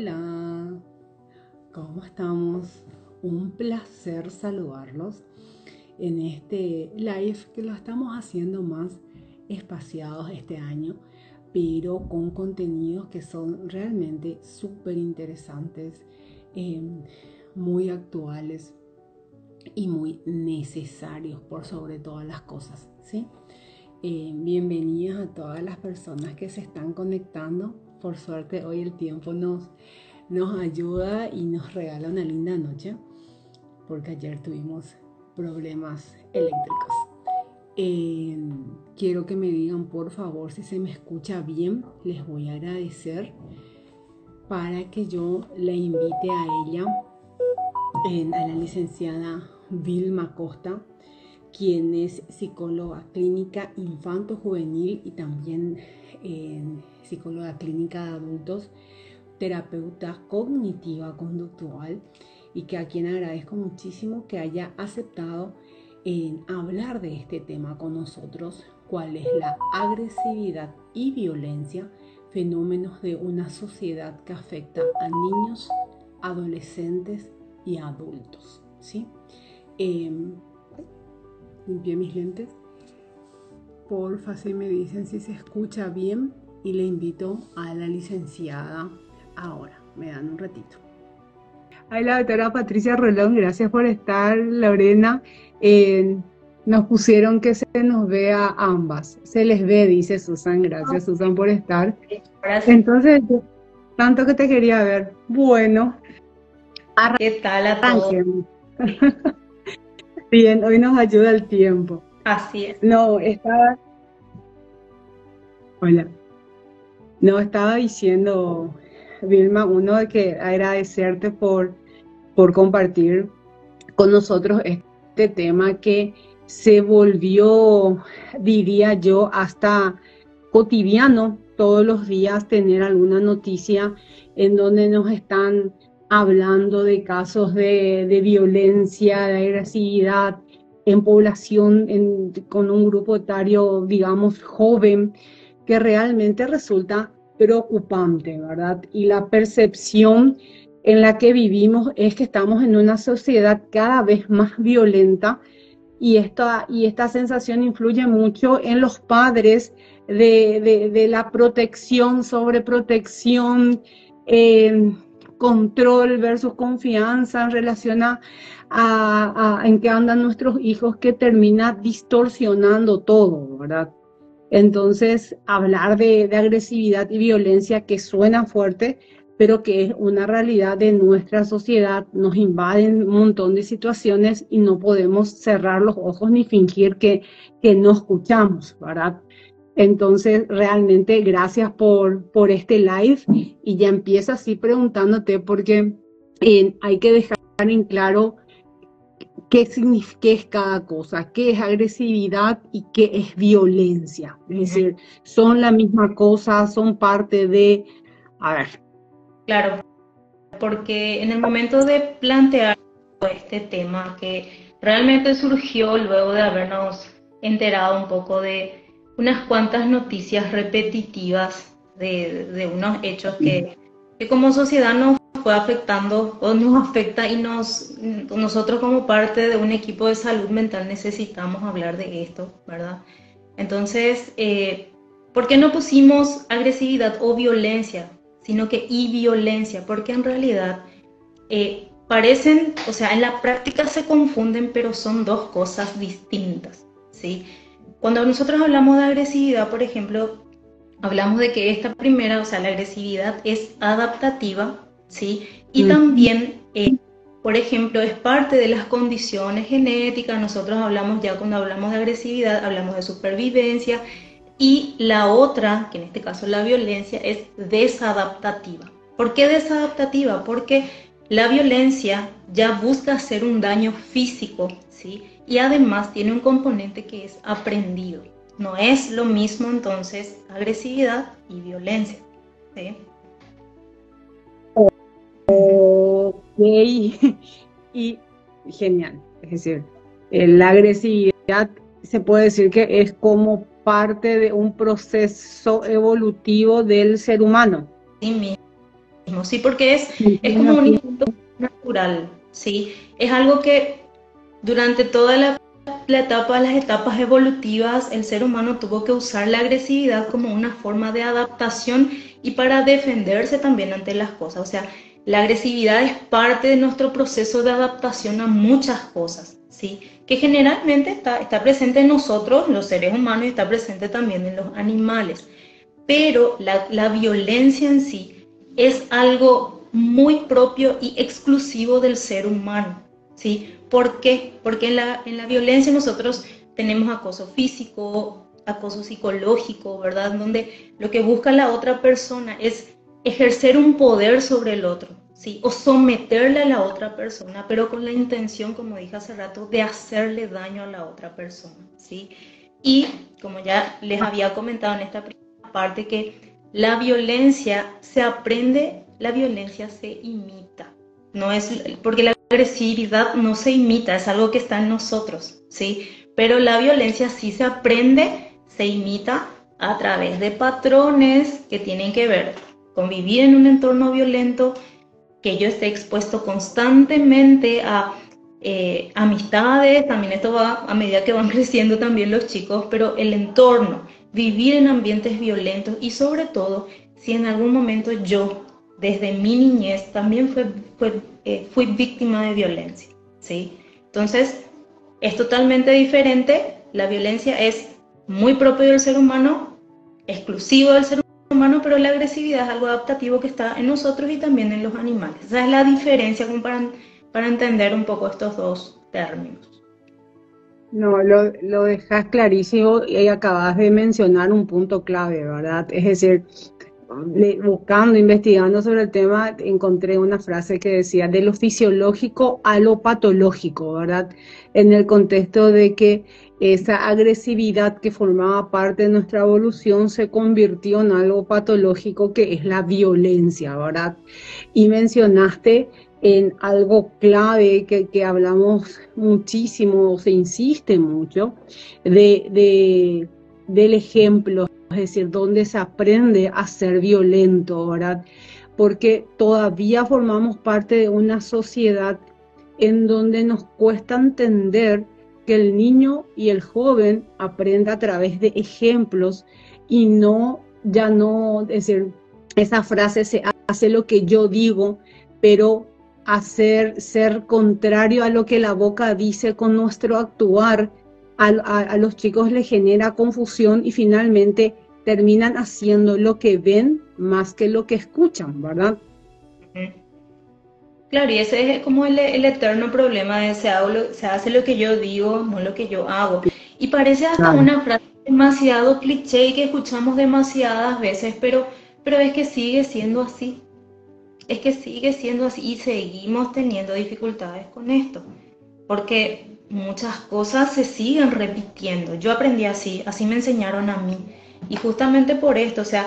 Hola, ¿cómo estamos? Un placer saludarlos en este live que lo estamos haciendo más espaciados este año, pero con contenidos que son realmente súper interesantes, em, muy actuales y muy necesarios por sobre todas las cosas, ¿sí? Eh, bienvenidas a todas las personas que se están conectando por suerte hoy el tiempo nos, nos ayuda y nos regala una linda noche, porque ayer tuvimos problemas eléctricos. quiero que me digan por favor si se me escucha bien, les voy a agradecer para que yo le invite a ella, a la licenciada Vilma Costa, quien es psicóloga clínica infanto-juvenil y también psicóloga clínica de adultos, terapeuta cognitiva conductual y que a quien agradezco muchísimo que haya aceptado en hablar de este tema con nosotros, cuál es la agresividad y violencia, fenómenos de una sociedad que afecta a niños, adolescentes y adultos. ¿sí? Eh, limpié mis lentes. Porfa, si me dicen si se escucha bien y le invito a la licenciada ahora. Me dan un ratito. Ay, la doctora Patricia Rolón, gracias por estar, Lorena. Eh, nos pusieron que se nos vea ambas. Se les ve, dice Susan. Gracias, Susan, por estar. Gracias. Entonces, tanto que te quería ver. Bueno. ¿Qué tal a todos? Bien, hoy nos ayuda el tiempo. Así es. No, estaba... Hola. No, estaba diciendo, Vilma, uno de que agradecerte por, por compartir con nosotros este tema que se volvió, diría yo, hasta cotidiano todos los días tener alguna noticia en donde nos están hablando de casos de, violencia, de agresividad en población con un grupo etario, digamos, joven, que realmente resulta preocupante, ¿verdad? Y la percepción en la que vivimos es que estamos en una sociedad cada vez más violenta y esta, y esta sensación influye mucho en los padres de, la protección, sobreprotección, eh, control versus confianza en relación a, en qué andan nuestros hijos que termina distorsionando todo, ¿verdad? Entonces, hablar de, agresividad y violencia que suena fuerte, pero que es una realidad de nuestra sociedad, nos invaden un montón de situaciones y no podemos cerrar los ojos ni fingir que, que no escuchamos, ¿verdad? Entonces, realmente gracias por, por este live y ya empiezo así preguntándote porque eh, hay que dejar en claro qué significa qué es cada cosa, qué es agresividad y qué es violencia. Es decir, son la misma cosa, son parte de... A ver. Claro, porque en el momento de plantear este tema que realmente surgió luego de habernos enterado un poco de unas cuantas noticias repetitivas de, unos hechos que, como sociedad nos fue afectando o nos afecta y nos, nosotros como parte de un equipo de salud mental necesitamos hablar de esto, ¿verdad? Entonces, eh, ¿por qué no pusimos agresividad o violencia, sino que y violencia? Porque en realidad eh, parecen, o sea, en la práctica se confunden, pero son dos cosas distintas, ¿sí? Cuando nosotros hablamos de agresividad, por ejemplo, hablamos de que esta primera, o sea, la agresividad es adaptativa, ¿sí? Y mm. también, eh, por ejemplo, es parte de las condiciones genéticas. Nosotros hablamos ya cuando hablamos de agresividad, hablamos de supervivencia. Y la otra, que en este caso la violencia, es desadaptativa. ¿Por qué desadaptativa? Porque la violencia ya busca hacer un daño físico, ¿sí? y además tiene un componente que es aprendido. No es lo mismo entonces agresividad y violencia. ¿sí? Ok, y genial. Es decir, la agresividad se puede decir que es como parte de un proceso evolutivo del ser humano. Sí mismo, mismo, ¿sí? Porque es, es como un instinto natural, ¿sí? Es algo que durante toda la, la etapa, las etapas evolutivas, el ser humano tuvo que usar la agresividad como una forma de adaptación y para defenderse también ante las cosas. O sea, la agresividad es parte de nuestro proceso de adaptación a muchas cosas, ¿sí? Que generalmente está, está presente en nosotros, los seres humanos, y está presente también en los animales. Pero la, la violencia en sí es algo muy propio y exclusivo del ser humano, ¿sí? ¿Por qué? Porque en la, en la violencia nosotros tenemos acoso físico, acoso psicológico, ¿verdad? Donde lo que busca la otra persona es ejercer un poder sobre el otro, ¿sí? O someterle a la otra persona, pero con la intención, como dije hace rato, de hacerle daño a la otra persona, ¿sí? Y como ya les había comentado en esta primera parte, que la violencia se aprende, la violencia se imita, no es, porque la agresividad no se imita, es algo que está en nosotros, ¿sí? Pero la violencia sí se aprende, se imita a través de patrones que tienen que ver con vivir en un entorno violento, que yo esté expuesto constantemente a eh, amistades, también esto va a medida que van creciendo también los chicos, pero el entorno, vivir en ambientes violentos y sobre todo si en algún momento yo desde mi niñez también fue, eh, fui víctima de violencia, ¿sí? Entonces, es totalmente diferente, la violencia es muy propio del ser humano, exclusivo del ser humano, pero la agresividad es algo adaptativo que está en nosotros y también en los animales. Esa es la diferencia para, para entender un poco estos dos términos. No, lo, lo dejas clarísimo y acabas de mencionar un punto clave, ¿verdad? Es decir, buscando, investigando sobre el tema, encontré una frase que decía de lo fisiológico a lo patológico, ¿verdad? En el contexto de que esa agresividad que formaba parte de nuestra evolución se convirtió en algo patológico que es la violencia, ¿verdad? Y mencionaste en algo clave que, que hablamos muchísimo, se insiste mucho, de, de del ejemplo, es decir, donde se aprende a ser violento, ¿verdad? Porque todavía formamos parte de una sociedad en donde nos cuesta entender que el niño y el joven aprenda a través de ejemplos y no, ya no, es decir, esa frase se hace lo que yo digo, pero hacer ser contrario a lo que la boca dice con nuestro actuar a, los chicos les genera confusión y finalmente terminan haciendo lo que ven más que lo que escuchan, ¿verdad? Claro, y ese es como el, eterno problema de se, se, hace lo que yo digo, no lo que yo hago. Y parece hasta una frase demasiado cliché y que escuchamos demasiadas veces, pero, pero es que sigue siendo así. Es que sigue siendo así y seguimos teniendo dificultades con esto. Porque muchas cosas se siguen repitiendo. Yo aprendí así, así me enseñaron a mí. Y justamente por esto, o sea,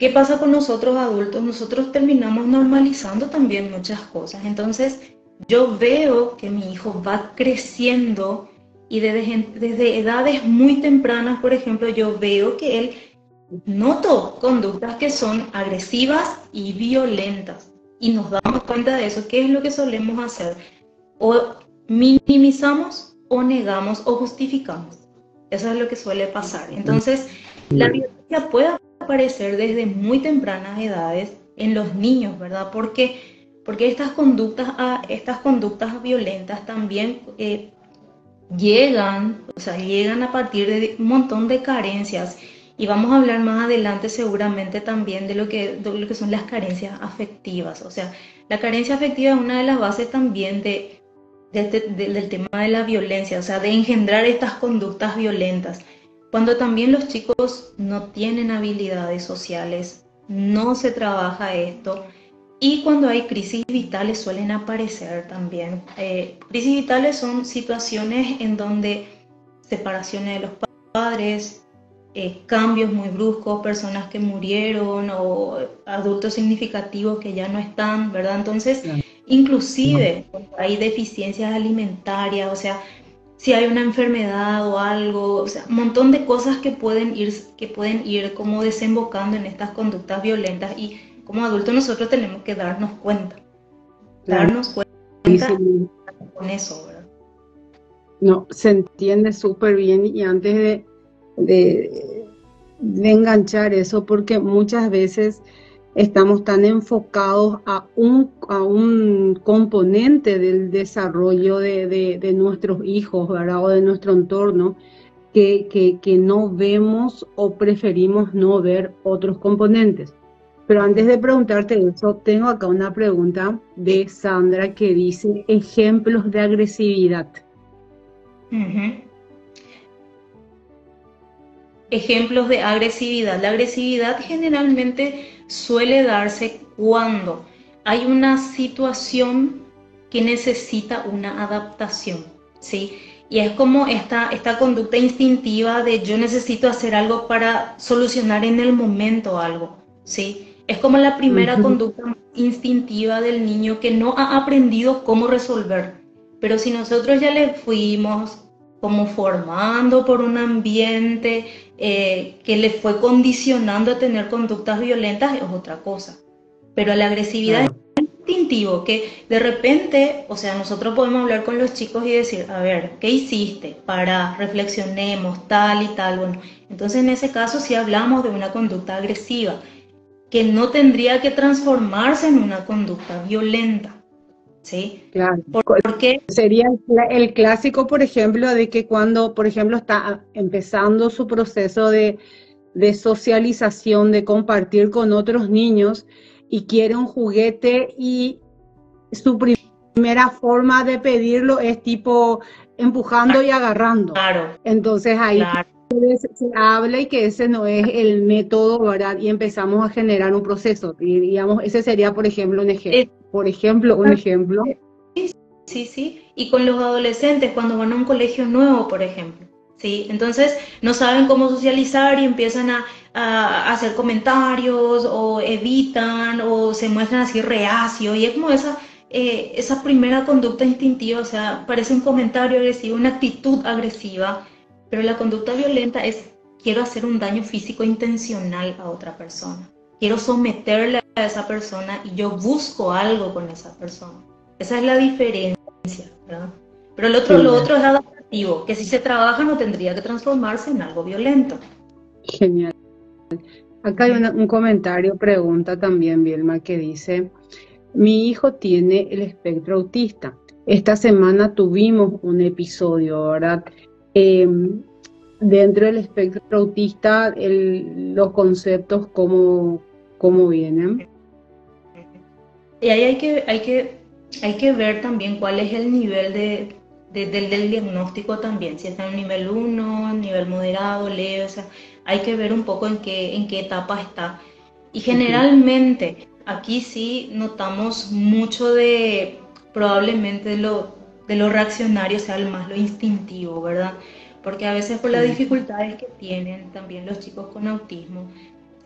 ¿qué pasa con nosotros adultos? Nosotros terminamos normalizando también muchas cosas. Entonces, yo veo que mi hijo va creciendo y desde, desde edades muy tempranas, por ejemplo, yo veo que él noto conductas que son agresivas y violentas. Y nos damos cuenta de eso. ¿Qué es lo que solemos hacer? O minimizamos o negamos o justificamos. Eso es lo que suele pasar. Entonces, la violencia puede aparecer desde muy tempranas edades en los niños, ¿verdad? Porque, porque estas, conductas, a, estas conductas violentas también eh, llegan, o sea, llegan a partir de un montón de carencias. Y vamos a hablar más adelante seguramente también de lo que, de lo que son las carencias afectivas. O sea, la carencia afectiva es una de las bases también de del tema de la violencia, o sea, de engendrar estas conductas violentas. Cuando también los chicos no tienen habilidades sociales, no se trabaja esto. Y cuando hay crisis vitales suelen aparecer también. Eh, crisis vitales son situaciones en donde separaciones de los padres, eh, cambios muy bruscos, personas que murieron o adultos significativos que ya no están, ¿verdad? Entonces, Inclusive hay deficiencias alimentarias, o sea, si hay una enfermedad o algo, o sea, un montón de cosas que pueden ir, que pueden ir como desembocando en estas conductas violentas y como adultos nosotros tenemos que darnos cuenta, darnos cuenta con eso, ¿verdad? No, se entiende súper bien y antes de, de, de enganchar eso, porque muchas veces estamos tan enfocados a un, a un componente del desarrollo de, de, nuestros hijos, ¿verdad? O de nuestro entorno, que, que, que, no vemos o preferimos no ver otros componentes. Pero antes de preguntarte eso, tengo acá una pregunta de Sandra que dice ejemplos de agresividad. Ejemplos de agresividad. La agresividad generalmente suele darse cuando hay una situación que necesita una adaptación, ¿sí? Y es como esta, esta conducta instintiva de yo necesito hacer algo para solucionar en el momento algo, ¿sí? Es como la primera conducta instintiva del niño que no ha aprendido cómo resolver. Pero si nosotros ya le fuimos como formando por un ambiente eh, que le fue condicionando a tener conductas violentas es otra cosa. Pero la agresividad es instintivo, que de repente, o sea, nosotros podemos hablar con los chicos y decir, a ver, ¿qué hiciste? Para, reflexionemos, tal y tal. Bueno, entonces en ese caso sí hablamos de una conducta agresiva, que no tendría que transformarse en una conducta violenta. ¿Sí? Claro. Porque sería el, clásico, por ejemplo, de que cuando, por ejemplo, está empezando su proceso de, de socialización, de compartir con otros niños y quiere un juguete y su primera forma de pedirlo es tipo empujando y agarrando. Claro. Entonces ahí se habla y que ese no es el método, ¿verdad? Y empezamos a generar un proceso. Y digamos, ese sería, por ejemplo, un ejemplo. Por ejemplo, un ejemplo. Sí, sí. Y con los adolescentes, cuando van a un colegio nuevo, por ejemplo. ¿sí? Entonces, no saben cómo socializar y empiezan a, hacer comentarios o evitan o se muestran así reacio. Y es como esa, eh, esa primera conducta instintiva, o sea, parece un comentario agresivo, una actitud agresiva pero la conducta violenta es quiero hacer un daño físico intencional a otra persona. Quiero someterle a esa persona y yo busco algo con esa persona. Esa es la diferencia, ¿verdad? Pero el otro, lo otro es adaptativo, que si se trabaja no tendría que transformarse en algo violento. Genial. Acá hay un comentario, pregunta también, Bielma, que dice, mi hijo tiene el espectro autista. Esta semana tuvimos un episodio, ¿verdad? Em, dentro del espectro autista, los conceptos, cómo, cómo vienen. Y ahí hay que, hay, que, hay que ver también cuál es el nivel de, del, diagnóstico también, si está en nivel 1, nivel moderado, leve, o sea, hay que ver un poco en qué, en qué etapa está. Y generalmente aquí sí notamos mucho de probablemente lo, de lo reaccionario sea más lo instintivo, ¿verdad? Porque a veces por las dificultades que tienen también los chicos con autismo,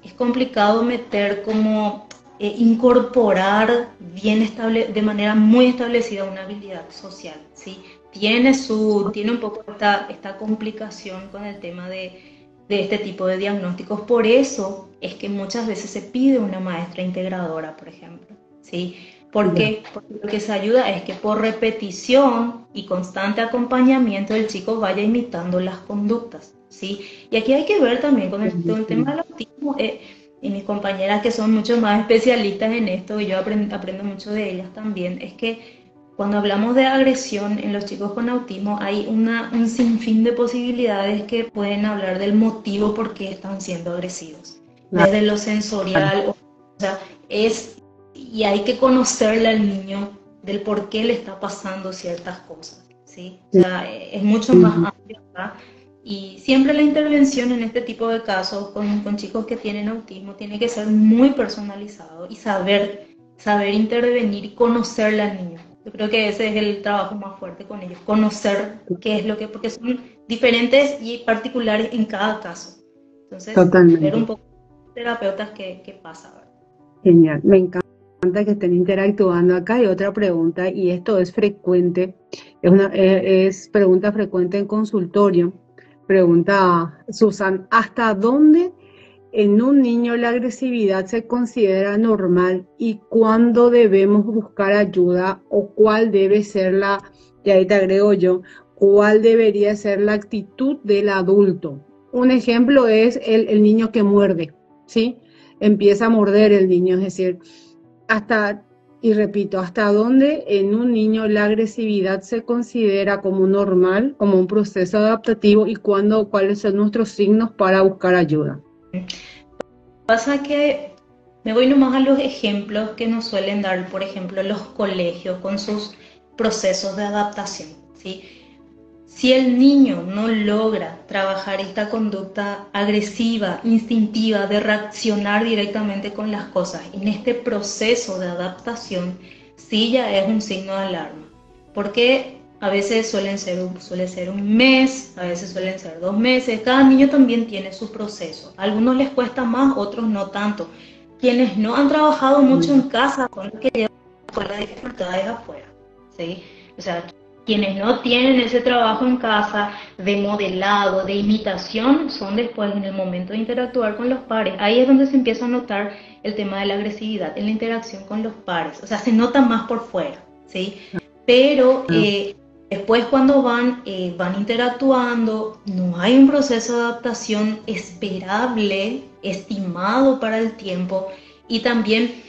es complicado meter como eh, incorporar bien estable, de manera muy establecida una habilidad social, ¿sí? Tiene, su, tiene un poco esta, esta complicación con el tema de, de este tipo de diagnósticos. Por eso es que muchas veces se pide una maestra integradora, por ejemplo, ¿sí? ¿Por qué? Porque lo que se ayuda es que por repetición y constante acompañamiento el chico vaya imitando las conductas, ¿sí? Y aquí hay que ver también con el, tema del autismo, eh, y mis compañeras que son mucho más especialistas en esto, y yo aprendo, aprendo mucho de ellas también, es que cuando hablamos de agresión en los chicos con autismo, hay una, un sinfín de posibilidades que pueden hablar del motivo por qué están siendo agresivos. Desde lo sensorial, o sea, es y hay que conocerle al niño del por qué le está pasando ciertas cosas, ¿sí? O sea, es mucho más amplio, Y siempre la intervención en este tipo de casos con, con, chicos que tienen autismo tiene que ser muy personalizado y saber, saber intervenir y conocerle al niño. Yo creo que ese es el trabajo más fuerte con ellos, conocer qué es lo que, porque son diferentes y particulares en cada caso. Entonces, ver un poco terapeutas qué, qué pasa. Genial, me encanta que estén interactuando acá. Hay otra pregunta y esto es frecuente, es, una, eh, pregunta frecuente en consultorio. Pregunta Susan, ¿hasta dónde en un niño la agresividad se considera normal y cuándo debemos buscar ayuda o cuál debe ser la, y ahí te agrego yo, cuál debería ser la actitud del adulto. Un ejemplo es el, el niño que muerde, ¿sí? Empieza a morder el niño, es decir, hasta y repito, ¿hasta dónde en un niño la agresividad se considera como normal, como un proceso adaptativo y cuándo, cuáles son nuestros signos para buscar ayuda? Pasa que me voy nomás a los ejemplos que nos suelen dar, por ejemplo, los colegios con sus procesos de adaptación. ¿sí? Si el niño no logra trabajar esta conducta agresiva, instintiva, de reaccionar directamente con las cosas en este proceso de adaptación, sí ya es un signo de alarma. Porque a veces suelen ser, suele ser un mes, a veces suelen ser dos meses. Cada niño también tiene su proceso. A algunos les cuesta más, otros no tanto. Quienes no han trabajado mucho en casa son los que llevan las dificultades afuera. ¿sí? O sea, quienes no tienen ese trabajo en casa de modelado, de imitación, son después en el momento de interactuar con los pares. Ahí es donde se empieza a notar el tema de la agresividad en la interacción con los pares. O sea, se nota más por fuera, ¿sí? Pero eh, después cuando van, eh, van interactuando, no hay un proceso de adaptación esperable, estimado para el tiempo y también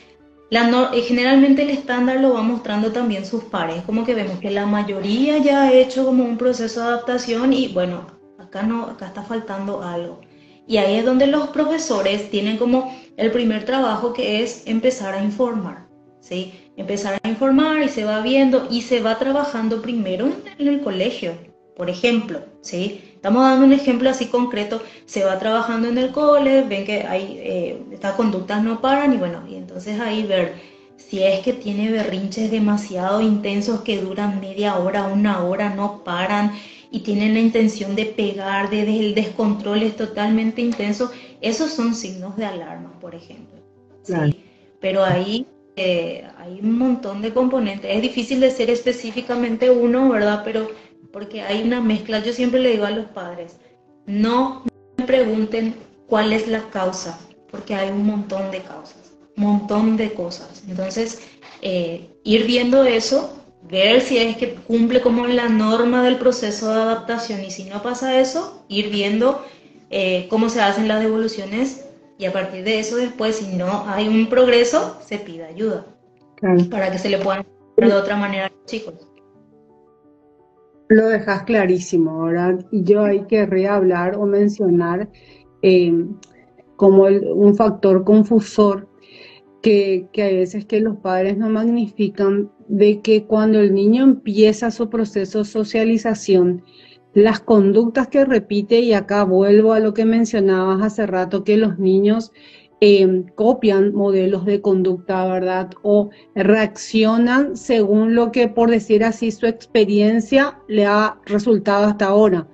eh, generalmente el estándar lo va mostrando también sus pares, como que vemos que la mayoría ya ha hecho como un proceso de adaptación y bueno, acá no, acá está faltando algo. Y ahí es donde los profesores tienen como el primer trabajo que es empezar a informar, ¿sí? Empezar a informar y se va viendo y se va trabajando primero en el colegio, por ejemplo, ¿sí? Estamos dando un ejemplo así concreto, se va trabajando en el cole, ven que hay, eh, estas conductas no paran y bueno, y entonces ahí ver si es que tiene berrinches demasiado intensos que duran media hora, una hora, no paran y tienen la intención de pegar, de, el descontrol es totalmente intenso, esos son signos de alarma, por ejemplo. ¿sí? Pero ahí eh, hay un montón de componentes, es difícil de ser específicamente uno, ¿verdad? Pero porque hay una mezcla. Yo siempre le digo a los padres, no me pregunten cuál es la causa, porque hay un montón de causas, un montón de cosas. Entonces, eh, ir viendo eso, ver si es que cumple como la norma del proceso de adaptación y si no pasa eso, ir viendo eh, cómo se hacen las devoluciones y a partir de eso después, si no hay un progreso, se pide ayuda para que se le puedan de otra manera a los chicos. Lo dejas clarísimo, ¿verdad? Y yo hay que rehablar o mencionar eh, como un factor confusor que, que a veces que los padres no magnifican de que cuando el niño empieza su proceso de socialización, las conductas que repite, y acá vuelvo a lo que mencionabas hace rato, que los niños Em, copian modelos de conducta, ¿verdad? O reaccionan según lo que, por decir así, su experiencia le ha resultado hasta ahora.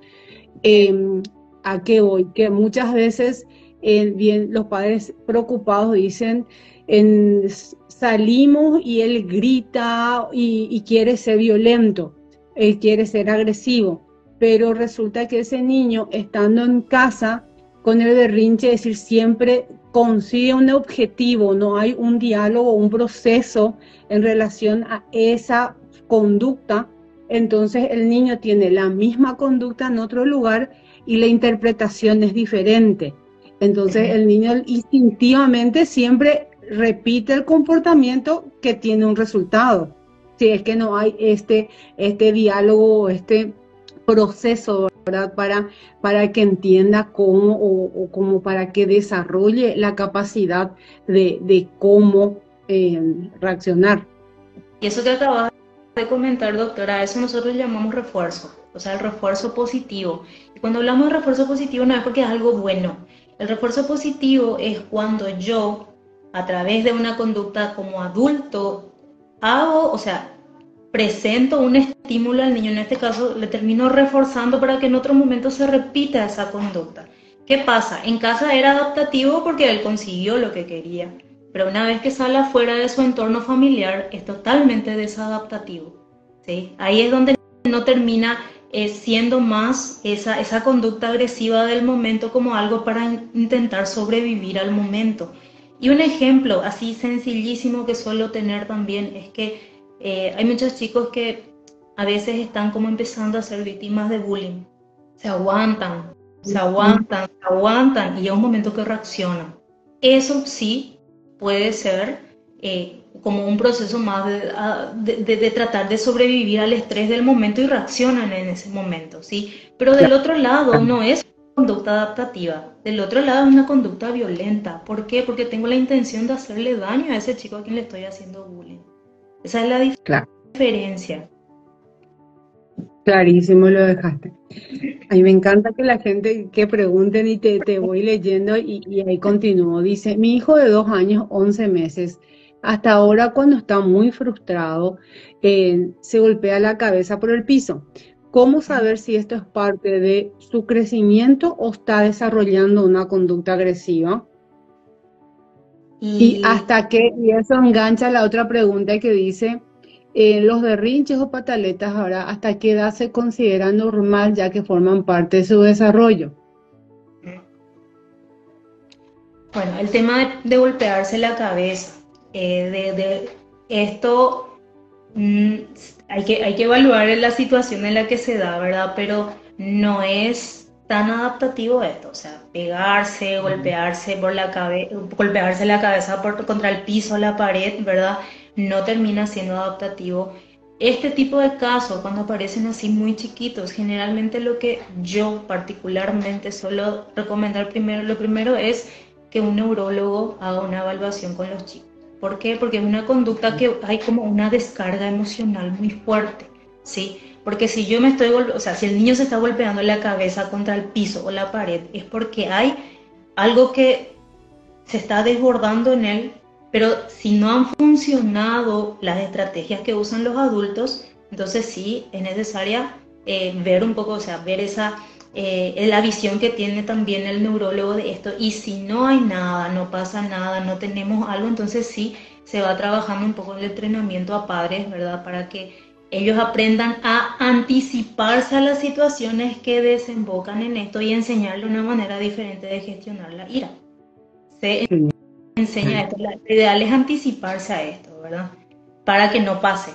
Em, ¿A qué voy? Que muchas veces eh, bien, los padres preocupados dicen, en, salimos y él grita y, y quiere ser violento, él quiere ser agresivo, pero resulta que ese niño estando en casa con el berrinche, es decir, siempre consigue un objetivo, no hay un diálogo, un proceso en relación a esa conducta, entonces el niño tiene la misma conducta en otro lugar y la interpretación es diferente. Entonces el niño instintivamente siempre repite el comportamiento que tiene un resultado. Si es que no hay este, este diálogo, este proceso Para, para que entienda cómo o, como para que desarrolle la capacidad de, cómo eh, reaccionar. Y eso que acabas de comentar, doctora, eso nosotros llamamos refuerzo, o sea, el refuerzo positivo. Y cuando hablamos de refuerzo positivo no es porque es algo bueno. El refuerzo positivo es cuando yo, a través de una conducta como adulto, hago, o sea, presento un estímulo al niño, en este caso le termino reforzando para que en otro momento se repita esa conducta. ¿Qué pasa? En casa era adaptativo porque él consiguió lo que quería, pero una vez que sale afuera de su entorno familiar es totalmente desadaptativo. ¿sí? Ahí es donde no termina eh, siendo más esa, esa conducta agresiva del momento como algo para intentar sobrevivir al momento. Y un ejemplo así sencillísimo que suelo tener también es que eh, hay muchos chicos que a veces están como empezando a ser víctimas de bullying. Se aguantan, se aguantan, se aguantan y llega un momento que reaccionan. Eso sí puede ser eh, como un proceso más de, de, tratar de sobrevivir al estrés del momento y reaccionan en ese momento, ¿sí? Pero del otro lado no es conducta adaptativa, del otro lado es una conducta violenta. ¿Por qué? Porque tengo la intención de hacerle daño a ese chico a quien le estoy haciendo bullying. Esa es la diferencia. Clarísimo lo dejaste. A mí me encanta que la gente que pregunten y te, te voy leyendo y, ahí continúo. Dice, mi hijo de dos años, once meses, hasta ahora cuando está muy frustrado, eh, se golpea la cabeza por el piso. ¿Cómo saber si esto es parte de su crecimiento o está desarrollando una conducta agresiva? Y, y hasta que, y eso engancha la otra pregunta que dice, eh, los berrinches o pataletas ahora, ¿hasta qué edad se considera normal ya que forman parte de su desarrollo? Bueno, el tema de, golpearse la cabeza, eh, de, esto mm, hay, que, hay que evaluar la situación en la que se da, ¿verdad? Pero no es tan adaptativo esto, o sea, pegarse, golpearse por la cabeza, golpearse la cabeza por, contra el piso, la pared, ¿verdad? no termina siendo adaptativo. Este tipo de casos, cuando aparecen así muy chiquitos, generalmente lo que yo particularmente suelo recomendar primero, lo primero es que un neurólogo haga una evaluación con los chicos. ¿Por qué? Porque es una conducta que hay como una descarga emocional muy fuerte, ¿sí? Porque si yo me estoy, o sea, si el niño se está golpeando la cabeza contra el piso o la pared, es porque hay algo que se está desbordando en él pero si no han funcionado las estrategias que usan los adultos, entonces sí es necesaria eh, ver un poco, o sea, ver esa, eh, la visión que tiene también el neurólogo de esto. Y si no hay nada, no pasa nada, no tenemos algo, entonces sí se va trabajando un poco el entrenamiento a padres, ¿verdad? Para que ellos aprendan a anticiparse a las situaciones que desembocan en esto y enseñarle una manera diferente de gestionar la ira enseña esto. Lo ideal es anticiparse a esto, ¿verdad? Para que no pase.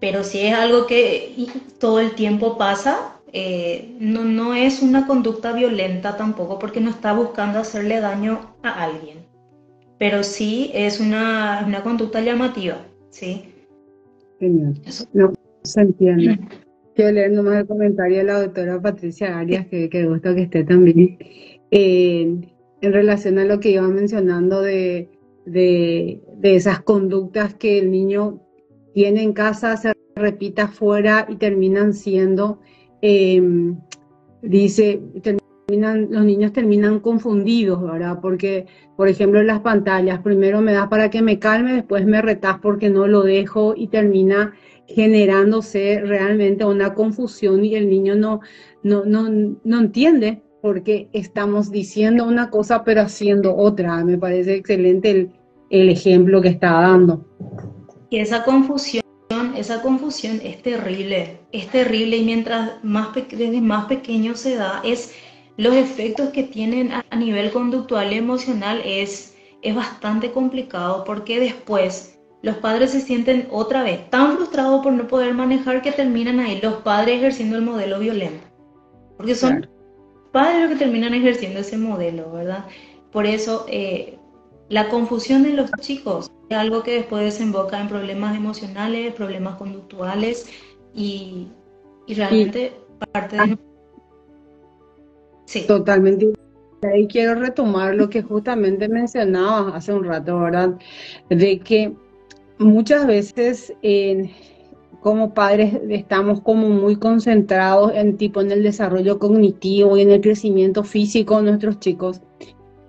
Pero si es algo que todo el tiempo pasa, eh, no, no es una conducta violenta tampoco porque no está buscando hacerle daño a alguien. Pero sí es una, una conducta llamativa, ¿sí? Genial. No, se entiende. Quiero leer nomás el comentario de la doctora Patricia Arias, que, que gusto que esté también. Eh, en relación a lo que iba mencionando de, de, esas conductas que el niño tiene en casa, se repita afuera y terminan siendo, em, dice, terminan, los niños terminan confundidos, ¿verdad? Porque, por ejemplo, en las pantallas, primero me das para que me calme, después me retas porque no lo dejo y termina generándose realmente una confusión y el niño no, no, no, no entiende porque estamos diciendo una cosa pero haciendo otra. Me parece excelente el, el ejemplo que está dando. Y esa confusión, esa confusión es terrible, es terrible y mientras más desde más pequeño se da, es los efectos que tienen a, nivel conductual y emocional es, es bastante complicado porque después los padres se sienten otra vez tan frustrados por no poder manejar que terminan ahí los padres ejerciendo el modelo violento. Porque son padres los que terminan ejerciendo ese modelo, ¿verdad? Por eso eh, la confusión de los chicos es algo que después desemboca en problemas emocionales, problemas conductuales y, realmente parte de... Sí. Totalmente. Y quiero retomar lo que justamente mencionabas hace un rato, ¿verdad? De que muchas veces como padres estamos como muy concentrados en tipo en el desarrollo cognitivo y en el crecimiento físico de nuestros chicos,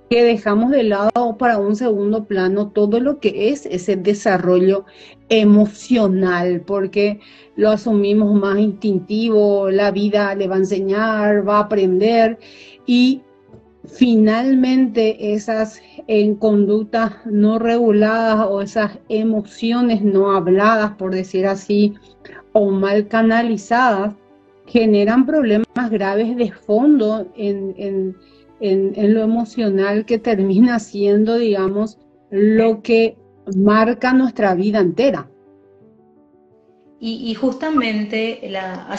que dejamos de lado para un segundo plano todo lo que es ese desarrollo emocional, porque lo asumimos más instintivo, la vida le va a enseñar, va a aprender y finalmente esas conductas no reguladas o esas emociones no habladas, por decir así, o mal canalizadas, generan problemas graves de fondo en, lo emocional que termina siendo, digamos, lo que marca nuestra vida entera. Y, justamente la,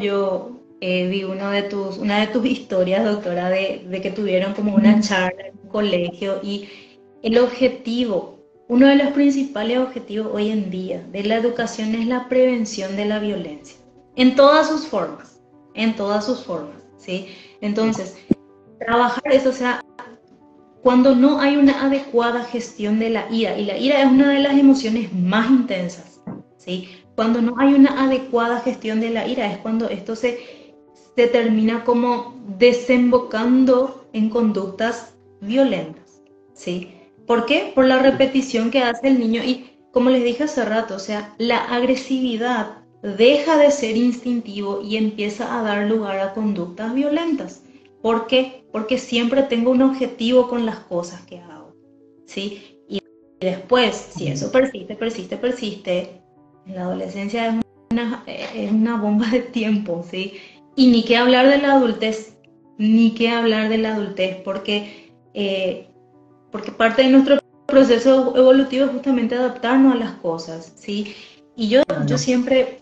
yo eh, vi uno de tus, una de tus historias, doctora, de, de que tuvieron como una charla en un colegio y el objetivo, uno de los principales objetivos hoy en día de la educación es la prevención de la violencia, en todas sus formas, en todas sus formas, ¿sí? Entonces, trabajar eso, o sea, cuando no hay una adecuada gestión de la ira, y la ira es una de las emociones más intensas, ¿sí? Cuando no hay una adecuada gestión de la ira es cuando esto se, termina como desembocando en conductas violentas, ¿sí? ¿Por qué? Por la repetición que hace el niño y como les dije hace rato, o sea, la agresividad deja de ser instintivo y empieza a dar lugar a conductas violentas. ¿Por qué? Porque siempre tengo un objetivo con las cosas que hago. ¿Sí? Y después, si eso persiste, persiste, persiste, en la adolescencia es una, es una bomba de tiempo, ¿sí? Y ni qué hablar de la adultez, ni qué hablar de la adultez, porque eh, porque parte de nuestro proceso evolutivo es justamente adaptarnos a las cosas, ¿sí? Y yo, yo siempre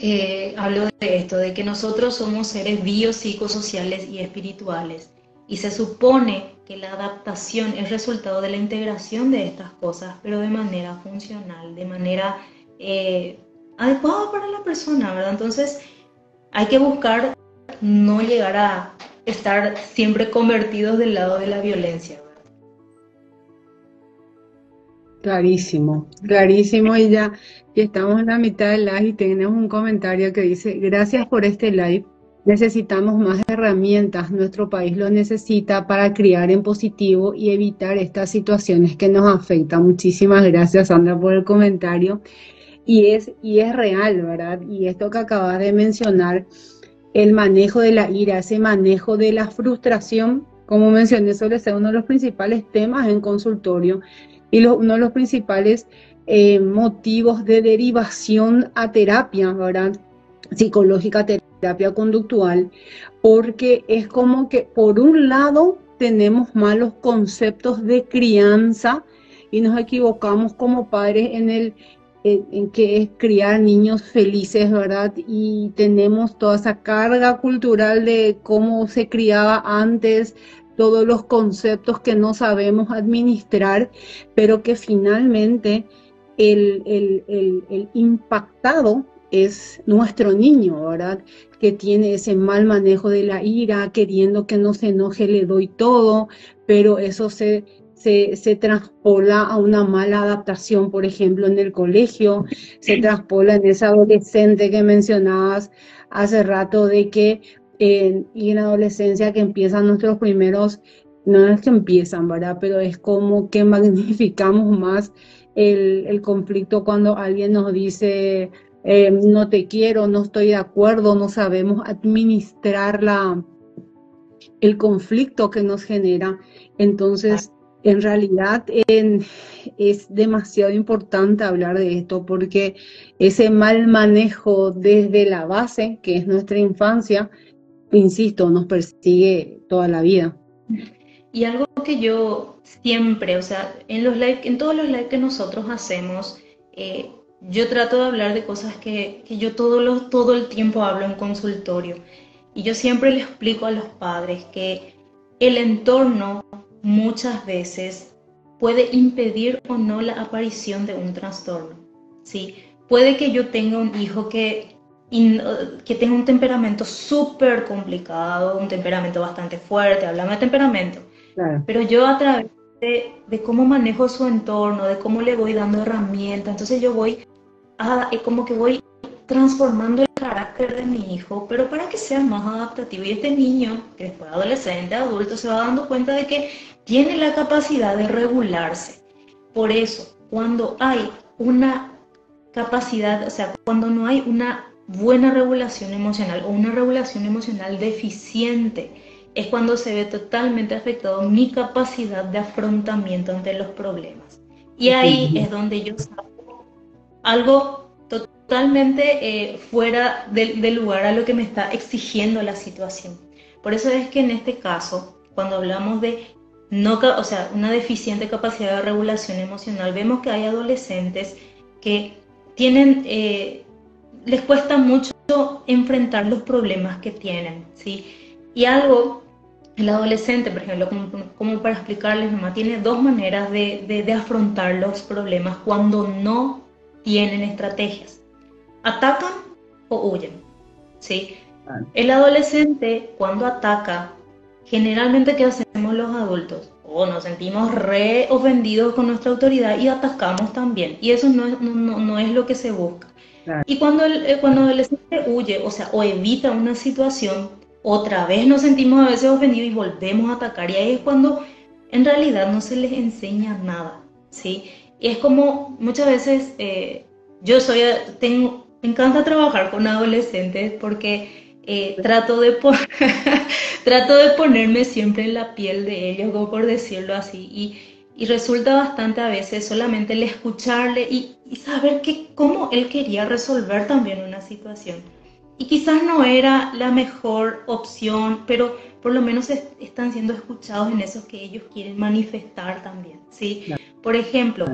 eh, hablo de esto, de que nosotros somos seres biopsicosociales y espirituales, y se supone que la adaptación es resultado de la integración de estas cosas, pero de manera funcional, de manera eh, adecuada para la persona, ¿verdad? Entonces, hay que buscar no llegar a estar siempre convertidos del lado de la violencia. Clarísimo, clarísimo. Y ya, estamos en la mitad del live y tenemos un comentario que dice, gracias por este live. Necesitamos más herramientas, nuestro país lo necesita para criar en positivo y evitar estas situaciones que nos afectan. Muchísimas gracias, Sandra, por el comentario. Y es, y es real, ¿verdad? Y esto que acabas de mencionar, el manejo de la ira, ese manejo de la frustración, como mencioné, suele ser uno de los principales temas en consultorio y uno de los principales eh, motivos de derivación a terapia, ¿verdad? Psicológica, terapia conductual, porque es como que por un lado tenemos malos conceptos de crianza y nos equivocamos como padres en el en, que es criar niños felices, ¿verdad? Y tenemos toda esa carga cultural de cómo se criaba antes, todos los conceptos que no sabemos administrar, pero que finalmente el, el, impactado es nuestro niño, ¿verdad? Que tiene ese mal manejo de la ira, queriendo que no se enoje, le doy todo, pero eso se, se, se, traspola a una mala adaptación, por ejemplo, en el colegio, se traspola en ese adolescente que mencionabas hace rato de que y en adolescencia que empiezan nuestros primeros, no es que empiezan, ¿verdad? Pero es como que magnificamos más el, conflicto cuando alguien nos dice, eh, no te quiero, no estoy de acuerdo, no sabemos administrar la, el conflicto que nos genera. Entonces, en realidad es demasiado importante hablar de esto porque ese mal manejo desde la base, que es nuestra infancia, insisto, nos persigue toda la vida. Y algo que yo siempre, o sea, en, los live, en todos los lives que nosotros hacemos, eh, yo trato de hablar de cosas que, yo todo, todo el tiempo hablo en consultorio. Y yo siempre le explico a los padres que el entorno muchas veces puede impedir o no la aparición de un trastorno. ¿sí? Puede que yo tenga un hijo que que tenga un temperamento súper complicado, un temperamento bastante fuerte, hablamos de temperamento, pero yo a través de, cómo manejo su entorno, de cómo le voy dando herramientas, entonces yo voy a, como que voy transformando el carácter de mi hijo, pero para que sea más adaptativo. Y este niño, que después adolescente, adulto, se va dando cuenta de que tiene la capacidad de regularse. Por eso, cuando hay una capacidad, o sea, cuando no hay una buena regulación emocional o una regulación emocional deficiente es cuando se ve totalmente afectado mi capacidad de afrontamiento ante los problemas. Y ahí es donde yo saco algo totalmente eh, fuera del lugar a lo que me está exigiendo la situación. Por eso es que en este caso, cuando hablamos de no, o sea, una deficiente capacidad de regulación emocional, vemos que hay adolescentes que tienen, eh, les cuesta mucho enfrentar los problemas que tienen, ¿sí? Y algo, el adolescente, por ejemplo, como, para explicarles, mamá, tiene dos maneras de, de afrontar los problemas cuando no tienen estrategias. Atacan o huyen, ¿sí? El adolescente, cuando ataca, generalmente, ¿qué hacemos los adultos? O nos sentimos re ofendidos con nuestra autoridad y atacamos también. Y eso no es, no, no es lo que se busca. Y cuando el, eh, cuando el adolescente huye, o sea, o evita una situación, otra vez nos sentimos a veces ofendidos y volvemos a atacar. Y ahí es cuando en realidad no se les enseña nada, ¿sí? Y es como muchas veces eh, yo soy, tengo, me encanta trabajar con adolescentes porque eh, trato, de trato de ponerme siempre en la piel de ellos, como por decirlo así, y, y resulta bastante a veces solamente el escucharle y, y saber que, cómo él quería resolver también una situación. Y quizás no era la mejor opción, pero por lo menos están siendo escuchados en eso que ellos quieren manifestar también, ¿sí? Por ejemplo,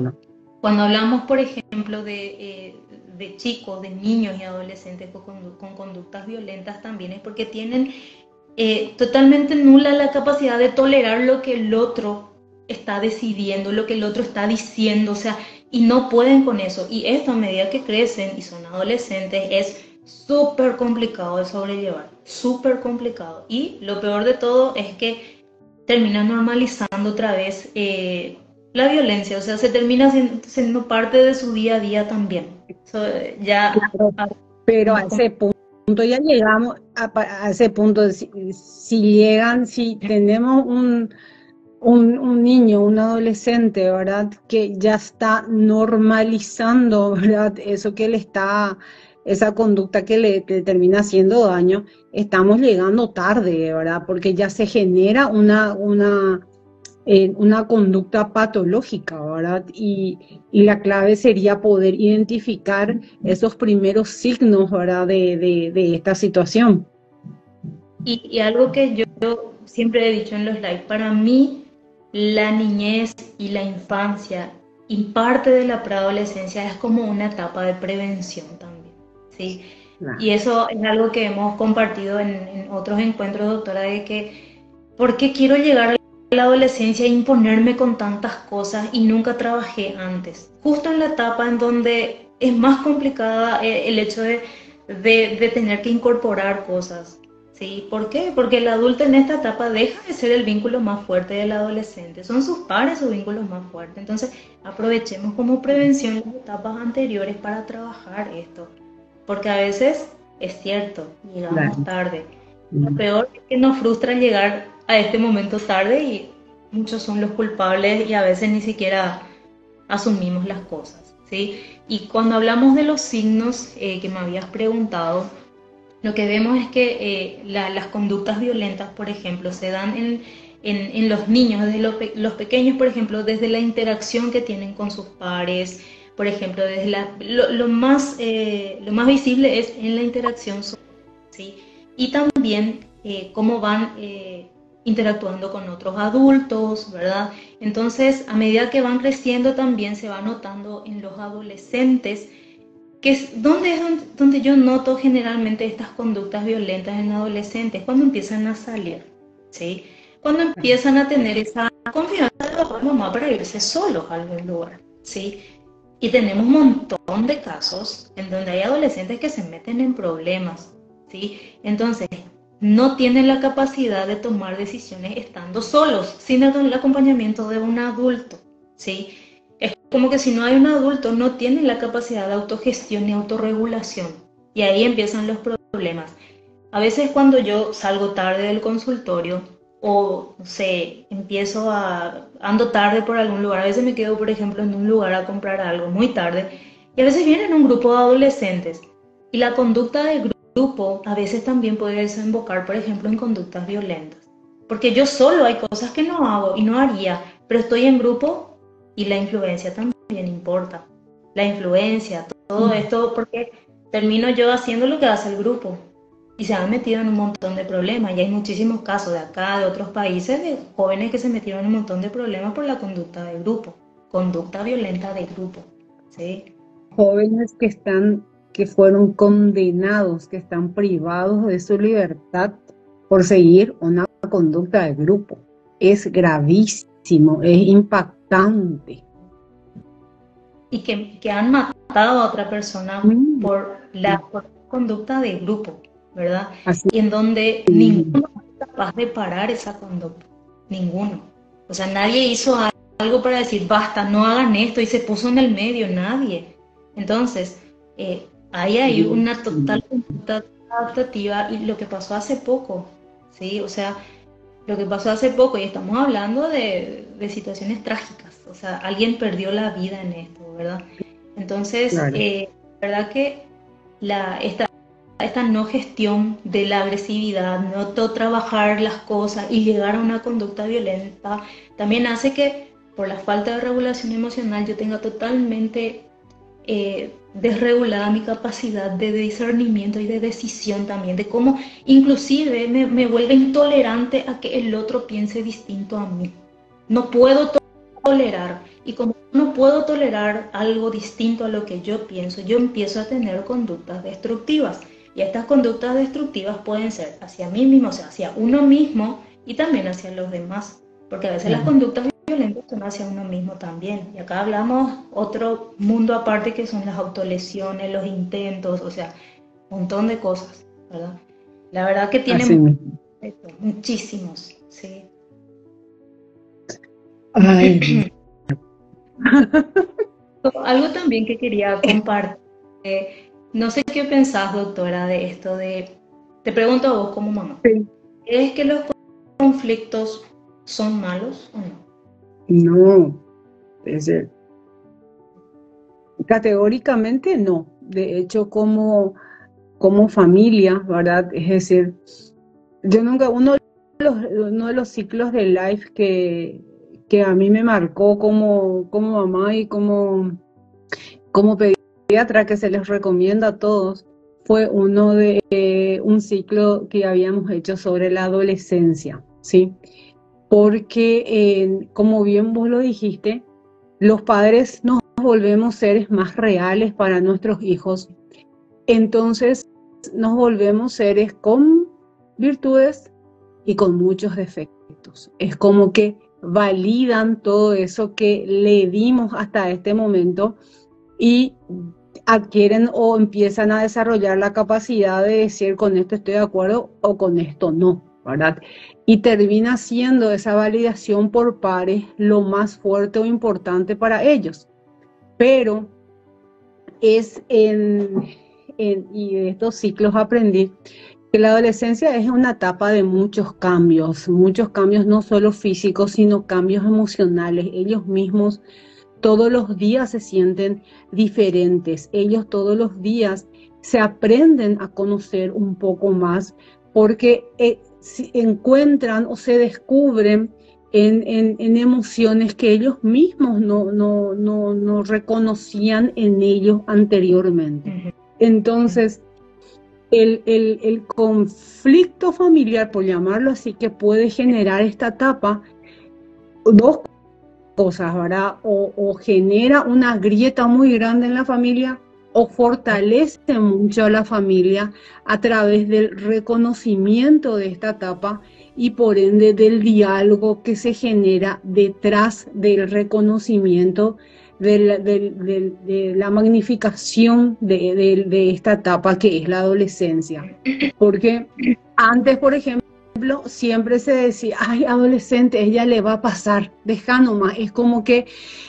cuando hablamos, por ejemplo, de, eh, de chicos, de niños y adolescentes con, con conductas violentas también es porque tienen eh, totalmente nula la capacidad de tolerar lo que el otro está decidiendo, lo que el otro está diciendo, o sea, y no pueden con eso. Y esto a medida que crecen y son adolescentes es súper complicado de sobrellevar, súper complicado. Y lo peor de todo es que terminan normalizando otra vez eh, la violencia, o sea, se termina siendo, parte de su día a día también. ya, pero a ese punto ya llegamos, a, ese punto, si, llegan, si tenemos un, un, un, niño, un adolescente, ¿verdad? Que ya está normalizando, ¿verdad? Eso que le está, esa conducta que le, que le termina haciendo daño, estamos llegando tarde, ¿verdad? Porque ya se genera una, una, en una conducta patológica, ¿verdad? Y, y, la clave sería poder identificar esos primeros signos, ¿verdad? De, de, de esta situación. Y, y, algo que yo siempre he dicho en los lives, para mí la niñez y la infancia y parte de la preadolescencia es como una etapa de prevención también, ¿sí? Y eso es algo que hemos compartido en, en otros encuentros, doctora, de que, ¿por qué quiero llegar la adolescencia imponerme con tantas cosas y nunca trabajé antes. Justo en la etapa en donde es más complicada eh, el hecho de, de, tener que incorporar cosas. ¿sí? ¿Por qué? Porque el adulto en esta etapa deja de ser el vínculo más fuerte del adolescente. Son sus pares sus vínculos más fuertes. Entonces aprovechemos como prevención las etapas anteriores para trabajar esto. Porque a veces es cierto, llegamos tarde. Lo peor es que nos frustra llegar a este momento tarde y muchos son los culpables y a veces ni siquiera asumimos las cosas. ¿sí? Y cuando hablamos de los signos eh, que me habías preguntado, lo que vemos es que eh, las conductas violentas, por ejemplo, se dan en, en, los niños, desde los, pequeños, por ejemplo, desde la interacción que tienen con sus pares, por ejemplo, desde la, lo, más, eh, lo más visible es en la interacción ¿sí? y también cómo van interactuando con otros adultos, ¿verdad? Entonces, a medida que van creciendo también se va notando en los adolescentes, que es donde es donde, yo noto generalmente estas conductas violentas en adolescentes, cuando empiezan a salir, ¿sí? Cuando empiezan a tener esa confianza de papá y mamá para irse solos a algún lugar, ¿sí? Y tenemos un montón de casos en donde hay adolescentes que se meten en problemas, ¿sí? Entonces, no tienen la capacidad de tomar decisiones estando solos, sin el acompañamiento de un adulto, ¿sí? Es como que si no hay un adulto, no tienen la capacidad de autogestión y autorregulación. Y ahí empiezan los problemas. A veces cuando yo salgo tarde del consultorio o, no sé, empiezo a, ando tarde por algún lugar, a veces me quedo, por ejemplo, en un lugar a comprar algo muy tarde, y a veces vienen un grupo de adolescentes. Y la conducta del grupo grupo a veces también puede desembocar, por ejemplo, en conductas violentas. Porque yo solo hay cosas que no hago y no haría, pero estoy en grupo y la influencia también importa. la influencia, todo mm. esto, porque termino yo haciendo lo que hace el grupo y se han metido en un montón de problemas. Y hay muchísimos casos de acá, de otros países, de jóvenes que se metieron en un montón de problemas por la conducta del grupo, conducta violenta del grupo. ¿sí? Jóvenes que están, que fueron condenados, que están privados de su libertad por seguir una conducta de grupo. Es gravísimo, es impactante. Y que, que han matado a otra persona mm. por la conducta de grupo, ¿verdad? Y en donde ninguno es capaz de parar esa conducta, ninguno. O sea, nadie hizo algo para decir, basta, no hagan esto, y se puso en el medio, nadie. Entonces, eh, ahí hay una total conducta adaptativa y lo que pasó hace poco, ¿sí? O sea, lo que pasó hace poco, y estamos hablando de, situaciones trágicas, o sea, alguien perdió la vida en esto, ¿verdad? Entonces, eh, verdad que la, esta, esta no gestión de la agresividad, no trabajar las cosas y llegar a una conducta violenta, también hace que por la falta de regulación emocional yo tenga totalmente eh, desregulada mi capacidad de discernimiento y de decisión también, de cómo inclusive me, me vuelve intolerante a que el otro piense distinto a mí. No puedo tolerar y como no puedo tolerar algo distinto a lo que yo pienso, yo empiezo a tener conductas destructivas. Y estas conductas destructivas pueden ser hacia mí mismo, o sea, hacia uno mismo y también hacia los demás. Porque a veces las conductas violentas son hacia uno mismo también. Y acá hablamos otro mundo aparte que son las autolesiones, los intentos, o sea, un montón de cosas, ¿verdad? La verdad que tienen muchísimos, sí. Ay. Algo también que quería compartir, no sé qué pensás, doctora, de esto de, te pregunto a vos como mamá, ¿es que los conflictos son malos o no? No, es decir, categóricamente no. De hecho, como, como familia, ¿verdad? Es decir, yo nunca, uno los, uno de los ciclos de life que, que a mí me marcó como, como mamá y como, como pediatra que se les recomienda a todos, fue uno de un ciclo que habíamos hecho sobre la adolescencia, ¿sí? Porque, eh, como bien vos lo dijiste, los padres nos volvemos seres más reales para nuestros hijos. Entonces, nos volvemos seres con virtudes y con muchos defectos. Es como que validan todo eso que le dimos hasta este momento y adquieren o empiezan a desarrollar la capacidad de decir con esto estoy de acuerdo o con esto no, Y termina siendo esa validación por pares lo más fuerte o importante para ellos. Pero es en, y de estos ciclos aprendí la adolescencia es una etapa de muchos cambios, muchos cambios no solo físicos, sino cambios emocionales. Ellos mismos todos los días se sienten diferentes, ellos todos los días se aprenden a conocer un poco más porque eh, encuentran o se descubren en, emociones que ellos mismos no, no, no, no reconocían en ellos anteriormente. Entonces, el, conflicto familiar, por llamarlo así, que puede generar esta etapa, dos cosas, ¿verdad? O, genera una grieta muy grande en la familia o fortalece mucho a la familia a través del reconocimiento de esta etapa y por ende del diálogo que se genera detrás del reconocimiento de la, magnificación de, esta etapa que es la adolescencia. Porque antes, por ejemplo, siempre se decía, ay, adolescente, ella le va a pasar, deja nomás. Es como que,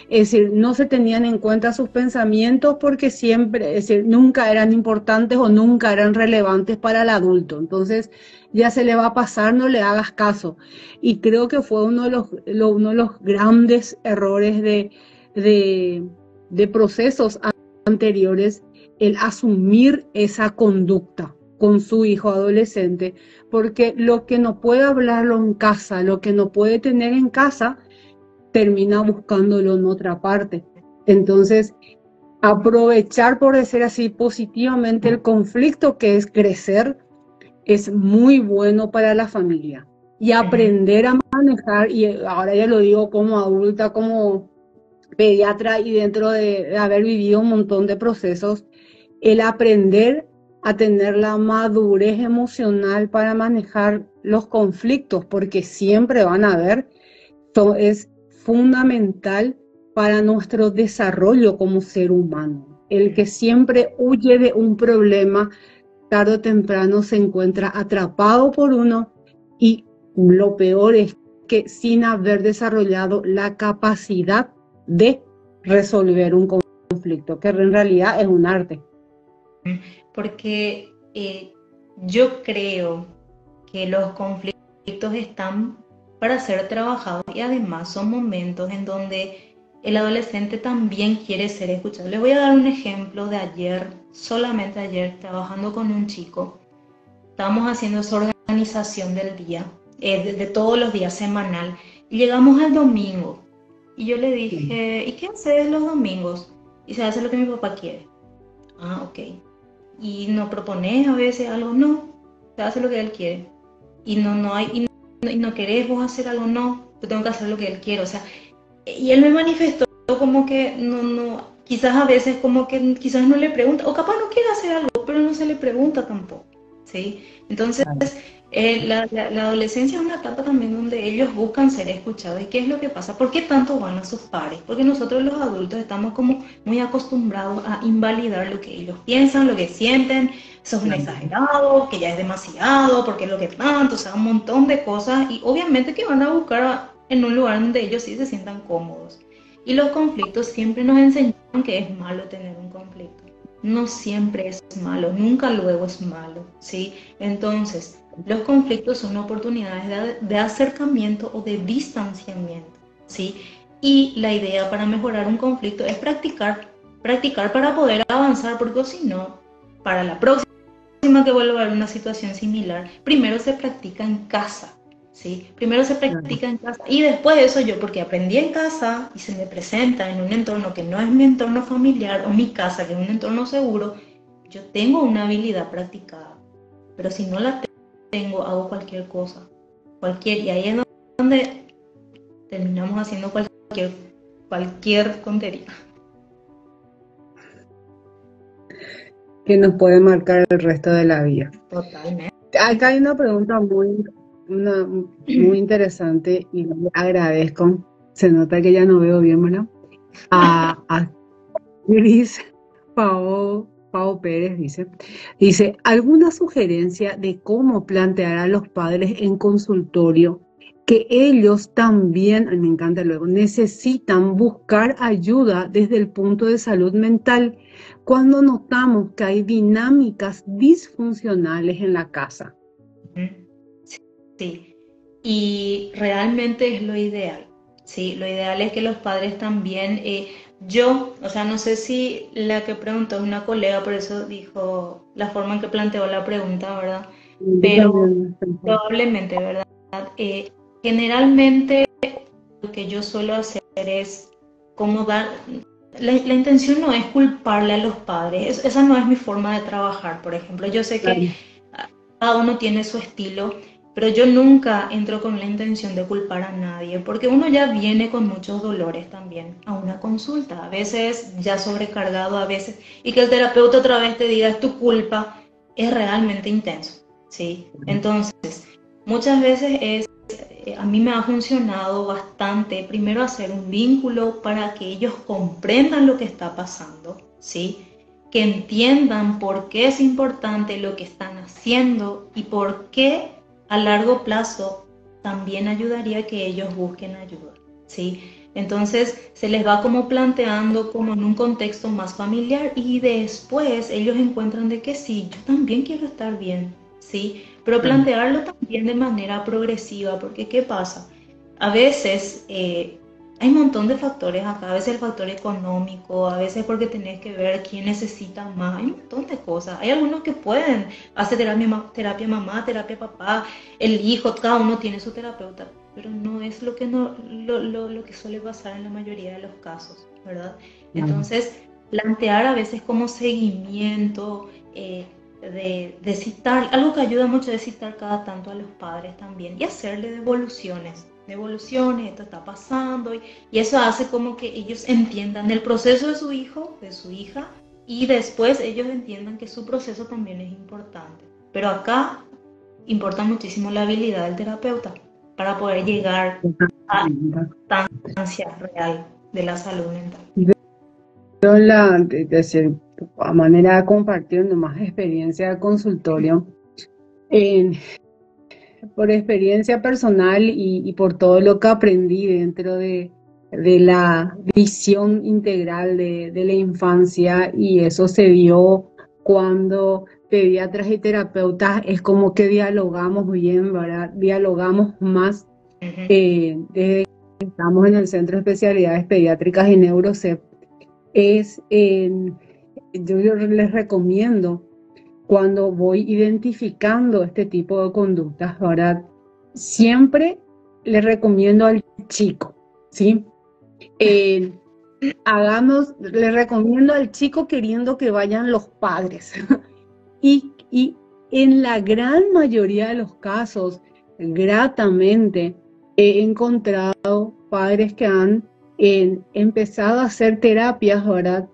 es decir, no se tenían en cuenta sus pensamientos porque siempre, es decir, nunca eran importantes o nunca eran relevantes para el adulto. Entonces, ya se le va a pasar, no le hagas caso. Y creo que fue uno de los, uno de los grandes errores de, de, procesos anteriores el asumir esa conducta con su hijo adolescente, porque lo que no puede hablarlo en casa, lo que no puede tener en casa, termina buscándolo en otra parte. Entonces, aprovechar, por decir así, positivamente el conflicto que es crecer, es muy bueno para la familia. Y aprender a manejar, y ahora ya lo digo como adulta, como pediatra y dentro de, haber vivido un montón de procesos, el aprender a tener la madurez emocional para manejar los conflictos, porque siempre van a haber, es fundamental para nuestro desarrollo como ser humano. El que siempre huye de un problema, tarde o temprano se encuentra atrapado por uno y lo peor es que sin haber desarrollado la capacidad de resolver un conflicto, que en realidad es un arte. Porque eh, yo creo que los conflictos están para ser trabajados y además son momentos en donde el adolescente también quiere ser escuchado. Les voy a dar un ejemplo de ayer, solamente ayer, trabajando con un chico. Estábamos haciendo su organización del día, eh, de, todos los días semanal. Y llegamos al domingo y yo le dije, ¿y qué haces los domingos? Y se hace lo que mi papá quiere. Ah, ok. ¿Y no propones a veces algo? No, se hace lo que él quiere. Y no, no hay, y no, y no querés vos hacer algo? No, yo tengo que hacer lo que él quiere. O sea, y él me manifestó como que no, no, quizás a veces como que quizás no le pregunta, o capaz no quiere hacer algo, pero no se le pregunta tampoco, ¿sí? Entonces, eh, la, la, adolescencia es una etapa también donde ellos buscan ser escuchados. ¿Y qué es lo que pasa? ¿Por qué tanto van a sus pares? Porque nosotros los adultos estamos como muy acostumbrados a invalidar lo que ellos piensan, lo que sienten, eso es un exagerado, que ya es demasiado, porque es lo que tanto, o sea, un montón de cosas y obviamente que van a buscar en un lugar donde ellos sí se sientan cómodos. Y los conflictos siempre nos enseñan que es malo tener un conflicto. No siempre es malo, nunca luego es malo, ¿sí? Entonces, los conflictos son oportunidades de, acercamiento o de distanciamiento, ¿sí? Y la idea para mejorar un conflicto es practicar, practicar para poder avanzar, porque si no, para la próxima que vuelva a haber una situación similar, primero se practica en casa, ¿sí? Primero se practica en casa y después de eso yo, porque aprendí en casa y se me presenta en un entorno que no es mi entorno familiar o mi casa, que es un entorno seguro, yo tengo una habilidad practicada. Pero si no la tengo, hago cualquier cosa, cualquier, y ahí es donde terminamos haciendo cualquier, cualquier tontería. Que nos puede marcar el resto de la vida. Totalmente. Acá hay una pregunta muy una, muy interesante y agradezco. Se nota que ya no veo bien, ¿verdad? A, a Gris Pau, Pau Pérez dice, dice, ¿alguna sugerencia de cómo plantear a los padres en consultorio que ellos también, me encanta luego, necesitan buscar ayuda desde el punto de salud mental cuando notamos que hay dinámicas disfuncionales en la casa? Sí, y realmente es lo ideal. Sí, lo ideal es que los padres también, eh, yo, o sea, no sé si la que preguntó es una colega, por eso dijo la forma en que planteó la pregunta, ¿verdad? Pero probablemente, ¿verdad? Eh, generalmente lo que yo suelo hacer es como dar, la, intención no es culparle a los padres, esa no es mi forma de trabajar, por ejemplo, yo sé que cada uno tiene su estilo pero yo nunca entro con la intención de culpar a nadie, porque uno ya viene con muchos dolores también a una consulta, a veces ya sobrecargado, a veces, y que el terapeuta otra vez te diga es tu culpa, es realmente intenso, ¿sí? Entonces, muchas veces es, eh, a mí me ha funcionado bastante, primero hacer un vínculo para que ellos comprendan lo que está pasando, ¿sí? Que entiendan por qué es importante lo que están haciendo y por qué a largo plazo también ayudaría a que ellos busquen ayuda, ¿sí? Entonces se les va como planteando como en un contexto más familiar y después ellos encuentran de que sí, yo también quiero estar bien, ¿sí? Pero plantearlo también de manera progresiva, porque ¿qué pasa? A veces eh, hay un montón de factores acá, a veces el factor económico, a veces porque tenés que ver quién necesita más, hay un montón de cosas. Hay algunos que pueden hacer terapia, terapia mamá, terapia papá, el hijo, cada uno tiene su terapeuta, pero no es lo que, no, lo, lo, lo que suele pasar en la mayoría de los casos, ¿verdad? Entonces, plantear a veces como seguimiento, eh, de, citar, algo que ayuda mucho es citar cada tanto a los padres también y hacerle devoluciones, devoluciones, esto está pasando y, eso hace como que ellos entiendan el proceso de su hijo, de su hija y después ellos entiendan que su proceso también es importante. Pero acá importa muchísimo la habilidad del terapeuta para poder llegar a la instancia real de la salud mental. Yo la, a manera de compartir más experiencia de consultorio, por experiencia personal y, por todo lo que aprendí dentro de, la visión integral de, de, la infancia y eso se dio cuando pediatras y terapeutas es como que dialogamos bien, ¿verdad? Dialogamos más eh, desde que estamos en el Centro de Especialidades Pediátricas y Neurocep. Es, yo, les recomiendo cuando voy identificando este tipo de conductas, ¿verdad? Siempre les recomiendo al chico, ¿sí? hagamos, les recomiendo al chico queriendo que vayan los padres. Y, en la gran mayoría de los casos, gratamente, he encontrado padres que han empezado a hacer terapias, ¿verdad?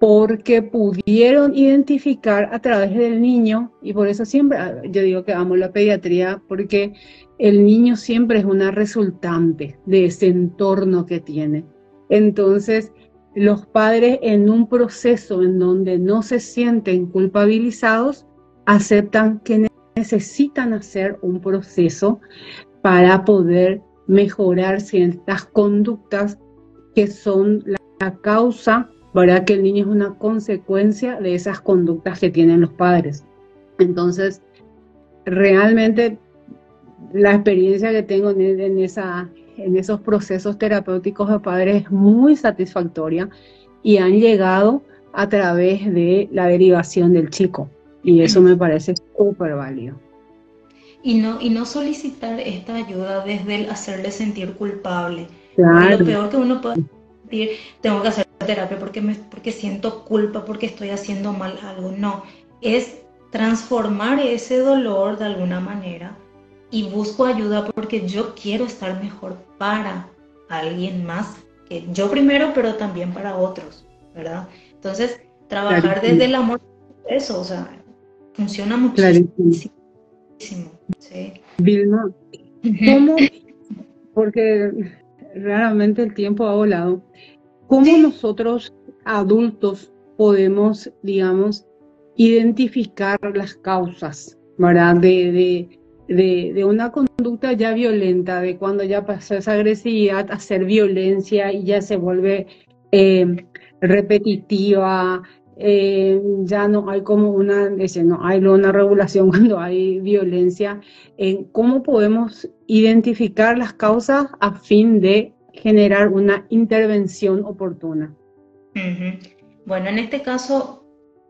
Porque pudieron identificar a través del niño, y por eso siempre ah, yo digo que amo la pediatría, porque el niño siempre es una resultante de ese entorno que tiene. Entonces, los padres en un proceso en donde no se sienten culpabilizados, aceptan que necesitan hacer un proceso para poder mejorar ciertas conductas que son la causa para que el niño es una consecuencia de esas conductas que tienen los padres. Entonces, realmente la experiencia que tengo en, esa, en esos procesos terapéuticos de padres es muy satisfactoria y han llegado a través de la derivación del chico. Y eso me parece súper válido. Y no, y no solicitar esta ayuda desde el hacerle sentir culpable. Lo peor que uno puede decir, tengo que hacer terapia porque, me, porque siento culpa, porque estoy haciendo mal algo. No, es transformar ese dolor de alguna manera y busco ayuda porque yo quiero estar mejor para alguien más, que yo primero, pero también para otros, ¿verdad? Entonces, trabajar desde el amor, eso, o sea, funciona muchísimo. Sí. Vilma, ¿cómo? Porque realmente el tiempo ha volado. ¿Cómo nosotros adultos podemos, digamos, identificar las causas, ¿verdad? de, de, una conducta ya violenta, de cuando ya pasó esa agresividad a ser violencia y ya se vuelve eh, repetitiva, eh, ya no hay como una, no hay una regulación cuando hay violencia. en ¿Cómo podemos identificar las causas a fin de generar una intervención oportuna? Bueno, en este caso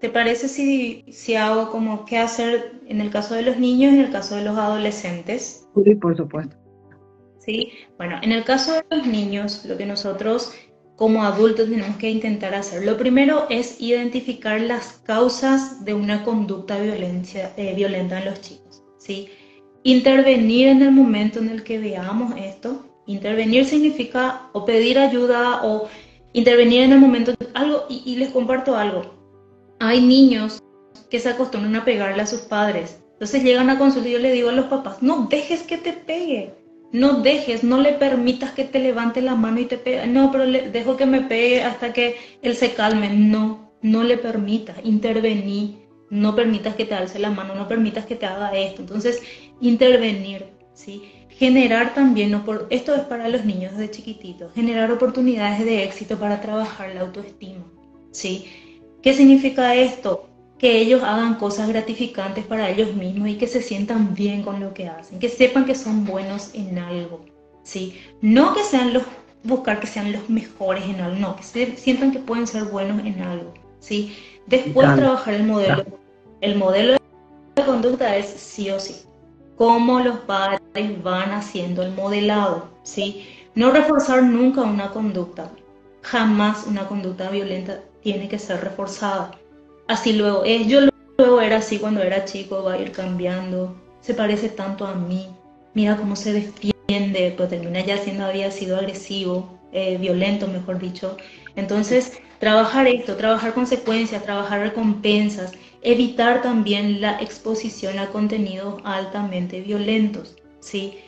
¿Te parece si, si hago como qué hacer en el caso de los niños y en el caso de los adolescentes? Sí, por supuesto. Sí, bueno, en el caso de los niños, lo que nosotros como adultos tenemos que intentar hacer, lo primero es identificar las causas de una conducta violencia, eh, violenta en los chicos, ¿sí? Intervenir en el momento en el que veamos esto. Intervenir significa o pedir ayuda o intervenir en el momento, algo, y, les comparto algo hay niños que se acostumbran a pegarle a sus padres. Entonces llegan a consulta yo le digo a los papás, no dejes que te pegue, no dejes, no le permitas que te levante la mano y te pegue. No, pero dejo que me pegue hasta que él se calme. No, no le permitas, intervenir, no permitas que te alce la mano, no permitas que te haga esto. Entonces, intervenir, ¿sí? Generar también, esto es para los niños de chiquititos, generar oportunidades de éxito para trabajar la autoestima, ¿sí? ¿Qué significa esto? Que ellos hagan cosas gratificantes para ellos mismos y que se sientan bien con lo que hacen, que sepan que son buenos en algo, ¿sí? No que sean los, buscar que sean los mejores en algo, no, que se sientan que pueden ser buenos en algo, ¿sí? Después trabajar el modelo. El modelo de conducta es sí o sí. Cómo los padres van haciendo el modelado, ¿sí? No reforzar nunca una conducta, jamás una conducta violenta tiene que ser reforzada. Así luego es, yo luego era así cuando era chico, va a ir cambiando, se parece tanto a mí, mira cómo se defiende, pues termina ya siendo, había sido agresivo, eh, violento, mejor dicho. Entonces, trabajar esto, trabajar consecuencias, trabajar recompensas, evitar también la exposición a contenidos altamente violentos, ¿sí?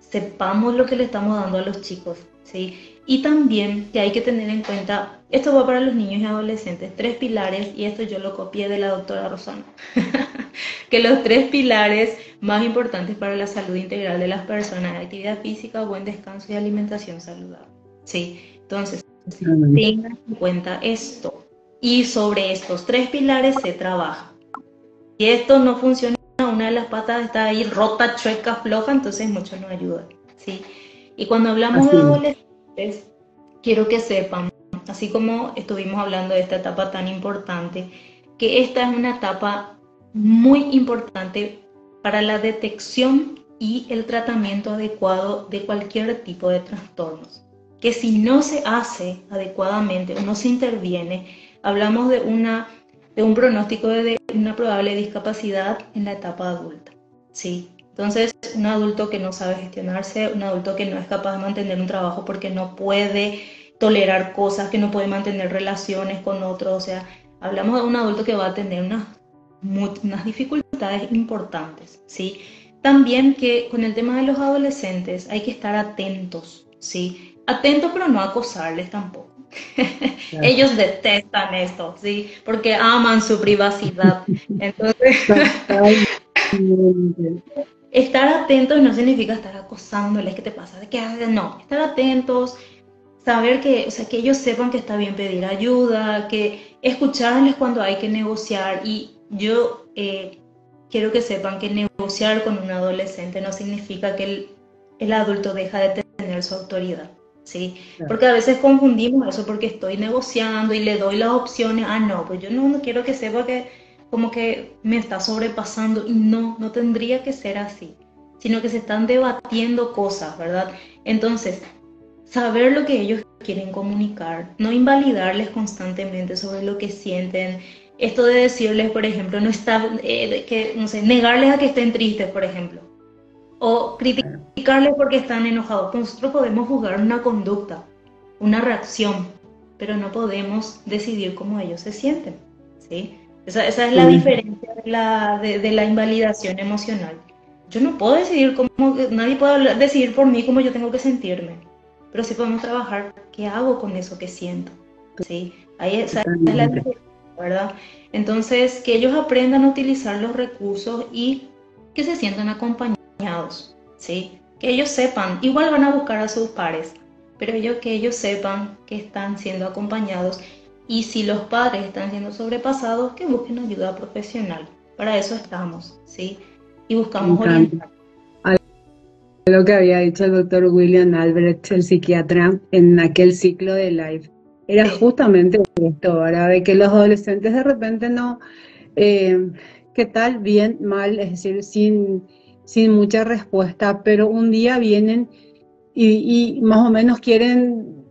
Sepamos lo que le estamos dando a los chicos, ¿sí? Y también que hay que tener en cuenta, esto va para los niños y adolescentes, tres pilares, y esto yo lo copié de la doctora Rosana, que los tres pilares más importantes para la salud integral de las personas, actividad física, buen descanso y alimentación saludable. Sí, entonces, tengan en cuenta esto. Y sobre estos tres pilares se trabaja. Si esto no funciona, las patas está ahí rota, chueca, floja, entonces mucho no ayuda. ¿sí? Y cuando hablamos de adolescentes, quiero que sepan, así como estuvimos hablando de esta etapa tan importante, que esta es una etapa muy importante para la detección y el tratamiento adecuado de cualquier tipo de trastornos que si no se hace adecuadamente o no se interviene, hablamos de, una, de un pronóstico de una probable discapacidad en la etapa adulta. ¿sí? Entonces, un adulto que no sabe gestionarse, un adulto que no es capaz de mantener un trabajo porque no puede tolerar cosas, que no puede mantener relaciones con otros, o sea, hablamos de un adulto que va a tener unas, dificultades importantes, ¿sí? También que con el tema de los adolescentes hay que estar atentos, ¿sí? atentos pero no acosarles tampoco. Ellos detestan esto, ¿sí? Porque aman su privacidad. Entonces, estar atentos no significa estar acosándoles, ¿qué te pasa? ¿De qué haces? No, estar atentos, saber que, o sea, que ellos sepan que está bien pedir ayuda, que escucharles cuando hay que negociar. Y yo eh, quiero que sepan que negociar con un adolescente no significa que el, el adulto deja de tener su autoridad. ¿Sí? Porque a veces confundimos eso porque estoy negociando y le doy las opciones, ah, no, pues yo no, quiero que sepa que como que me está sobrepasando y no, no tendría que ser así, sino que se están debatiendo cosas, ¿verdad? Entonces, saber lo que ellos quieren comunicar, no invalidarles constantemente sobre lo que sienten, esto de decirles, por ejemplo, no está, eh, que, no sé, negarles a que estén tristes, por ejemplo, o criticarles porque están enojados. Nosotros podemos juzgar una conducta, una reacción, pero no podemos decidir cómo ellos se sienten. ¿sí? Esa, esa es la diferencia de la, de, la, invalidación emocional. Yo no puedo decidir cómo, nadie puede decidir por mí cómo yo tengo que sentirme, pero sí podemos trabajar qué hago con eso que siento. ¿sí? Ahí esa es la diferencia, ¿verdad? Entonces, que ellos aprendan a utilizar los recursos y que se sientan acompañados ¿sí? Que ellos sepan, igual van a buscar a sus pares, pero ellos, que ellos sepan que están siendo acompañados y si los padres están siendo sobrepasados, que busquen ayuda profesional. Para eso estamos, ¿sí? Y buscamos orientar. Lo que había dicho el doctor William Albrecht, el psiquiatra, en aquel ciclo de live, era justamente esto, ¿verdad? De que los adolescentes de repente no, eh, ¿qué tal? Bien, mal, es decir, sin sin mucha respuesta, pero un día vienen y, más o menos quieren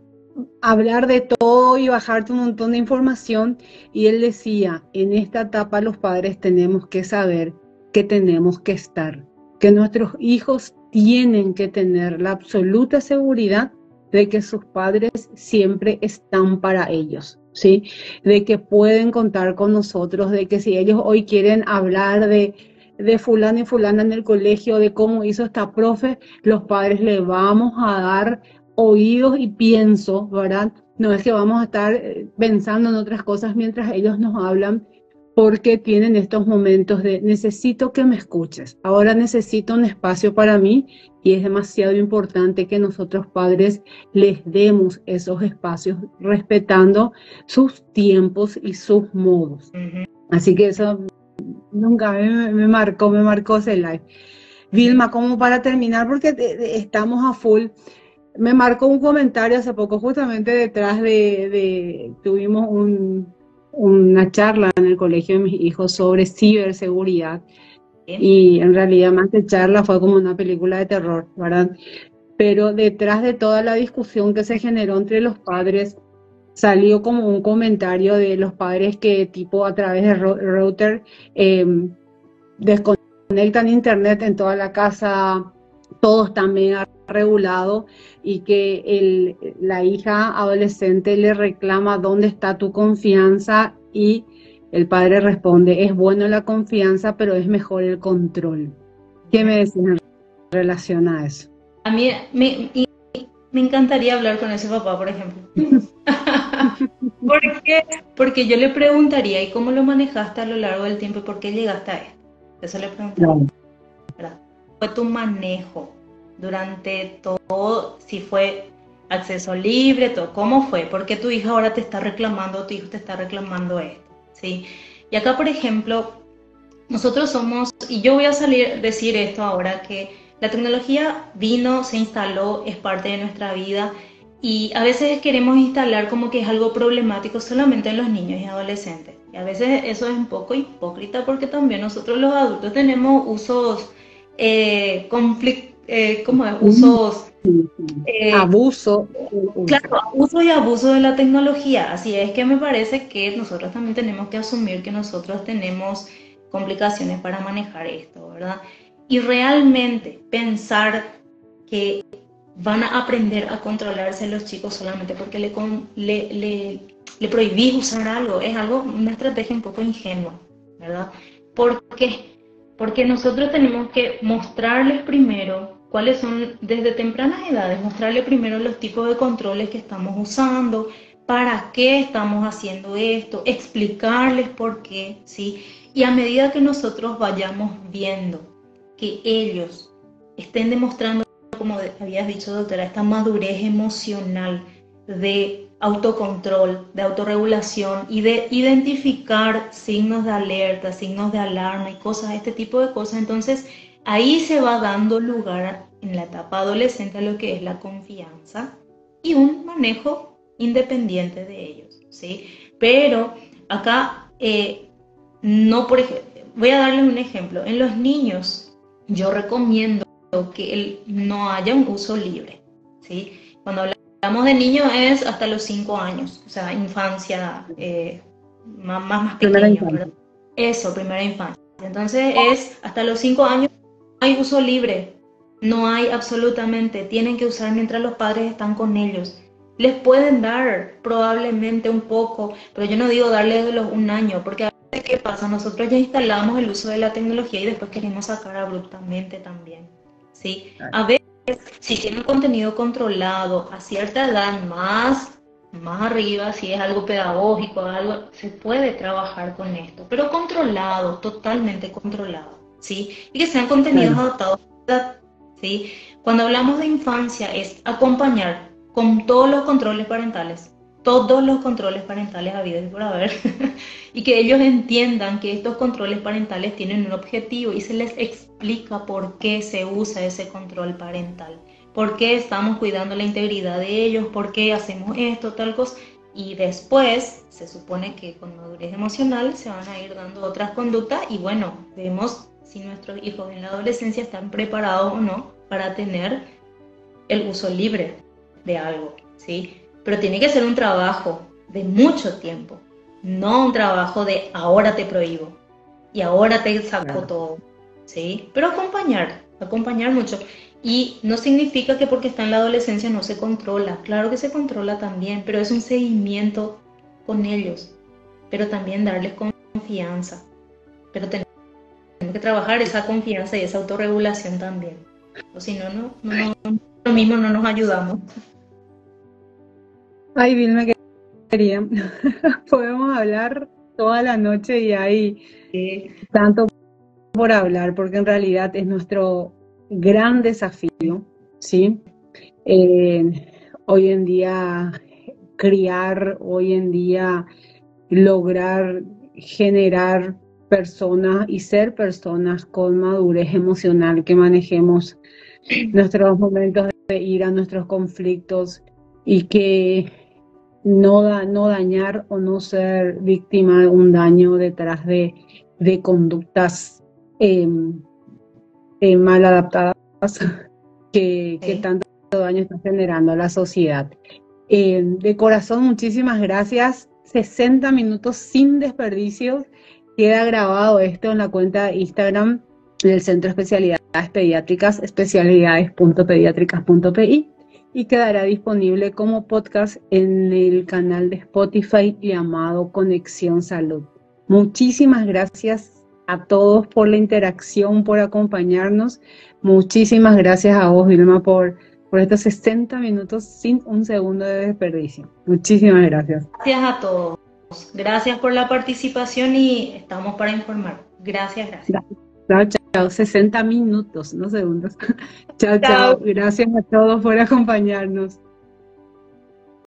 hablar de todo y bajarte un montón de información. Y él decía, en esta etapa los padres tenemos que saber que tenemos que estar, que nuestros hijos tienen que tener la absoluta seguridad de que sus padres siempre están para ellos, ¿sí? De que pueden contar con nosotros, de que si ellos hoy quieren hablar de de fulano y fulana en el colegio, de cómo hizo esta profe, los padres le vamos a dar oídos y pienso, ¿verdad? No es que vamos a estar eh, pensando en otras cosas mientras ellos nos hablan, porque tienen estos momentos de necesito que me escuches, ahora necesito un espacio para mí y es demasiado importante que nosotros padres les demos esos espacios respetando sus tiempos y sus modos. Así que eso Nunca me, marcó, me marcó ese live. Vilma, como para terminar, porque estamos a full, me marcó un comentario hace poco, justamente detrás de, tuvimos una charla en el colegio de mis hijos sobre ciberseguridad. Y en realidad más que charla fue como una película de terror, ¿verdad? Pero detrás de toda la discusión que se generó entre los padres salió como un comentario de los padres que tipo a través de router em, desconectan internet en toda la casa, todo está mega regulado y que el, la hija adolescente le reclama dónde está tu confianza y el padre responde, es bueno la confianza, pero es mejor el control. ¿Qué me decís en relación a eso? A mí me, me encantaría hablar con ese papá, por ejemplo. ¿Por qué? Porque yo le preguntaría, ¿y cómo lo manejaste a lo largo del tiempo y por qué llegaste a esto? Eso le preguntaría. Fue tu manejo durante todo, si fue acceso libre, todo, ¿cómo fue? ¿Por qué tu hija ahora te está reclamando, tu hijo te está reclamando esto? ¿Sí? Y acá, por ejemplo, nosotros somos, y yo voy a salir decir esto ahora, que la tecnología vino, se instaló, es parte de nuestra vida y a veces queremos instalar como que es algo problemático solamente en los niños y adolescentes. Y a veces eso es un poco hipócrita porque también nosotros los adultos tenemos usos, eh, eh ¿cómo es? Usos... Eh, abuso. Claro, abuso y abuso de la tecnología. Así es que me parece que nosotros también tenemos que asumir que nosotros tenemos complicaciones para manejar esto, ¿verdad? Y realmente pensar que van a aprender a controlarse los chicos solamente porque le, le, le, prohibís usar algo. Es algo, una estrategia un poco ingenua, ¿verdad? Porque nosotros tenemos que mostrarles primero cuáles son, desde tempranas edades, mostrarles primero los tipos de controles que estamos usando, para qué estamos haciendo esto, explicarles por qué, ¿sí? Y a medida que nosotros vayamos viendo que ellos estén demostrando como habías dicho, doctora, esta madurez emocional de autocontrol, de autorregulación y de identificar signos de alerta, signos de alarma y cosas, este tipo de cosas. Entonces, ahí se va dando lugar en la etapa adolescente a lo que es la confianza y un manejo independiente de ellos, ¿sí? Pero acá, eh, no por ejemplo, voy a darles un ejemplo. En los niños, yo recomiendo que no haya un uso libre. ¿sí? Cuando hablamos de niños es hasta los 5 años, o sea, infancia eh, más, más, pequeño. Eso, primera infancia. Entonces es hasta los 5 años no hay uso libre, no hay absolutamente, tienen que usar mientras los padres están con ellos. Les pueden dar probablemente un poco, pero yo no digo darles de los un año, porque a veces ¿qué pasa? Nosotros ya instalamos el uso de la tecnología y después queremos sacar abruptamente también. ¿Sí? A veces, si tiene un contenido controlado a cierta edad más, más arriba, si es algo pedagógico, algo, se puede trabajar con esto, pero controlado, totalmente controlado, ¿sí? Y que sean contenidos adaptados a la edad, ¿sí? Cuando hablamos de infancia es acompañar con todos los controles parentales, todos los controles parentales habidos y por haber, y que ellos entiendan que estos controles parentales tienen un objetivo y se les explica por qué se usa ese control parental, por qué estamos cuidando la integridad de ellos, por qué hacemos esto, tal cosa. Y después se supone que con madurez emocional se van a ir dando otras conductas y bueno, vemos si nuestros hijos en la adolescencia están preparados o no para tener el uso libre de algo, ¿sí? Pero tiene que ser un trabajo de mucho tiempo, no un trabajo de ahora te prohíbo y ahora te saco todo, ¿sí? Pero acompañar, acompañar mucho. Y no significa que porque está en la adolescencia no se controla, claro que se controla también, pero es un seguimiento con ellos, pero también darles confianza, pero tenemos que trabajar esa confianza y esa autorregulación también, o si no, no, no, no lo mismo no nos ayudamos. Ay, Vilma, quería. Podemos hablar toda la noche y hay tanto por hablar, porque en realidad es nuestro gran desafío, ¿sí? Eh, hoy en día criar, hoy en día lograr generar personas y ser personas con madurez emocional que manejemos nuestros momentos de ira, nuestros conflictos y que no, da, no dañar o no ser víctima de un daño detrás de, de conductas em, eh, mal adaptadas que, que, tanto daño está generando a la sociedad. Eh, de corazón, muchísimas gracias. 60 minutos sin desperdicios. Queda grabado esto en la cuenta de Instagram del Centro de Especialidades Pediátricas, especialidades.pediátricas.pi y quedará disponible como podcast en el canal de Spotify llamado Conexión Salud. Muchísimas gracias a todos por la interacción, por acompañarnos. Muchísimas gracias a vos, Vilma, por, por estos 60 minutos sin un segundo de desperdicio. Muchísimas gracias. Gracias a todos. Gracias por la participación y estamos para informar. Gracias, gracias. Chao, chao. 60 minutos, no segundos. chao, chao. Gracias a todos por acompañarnos.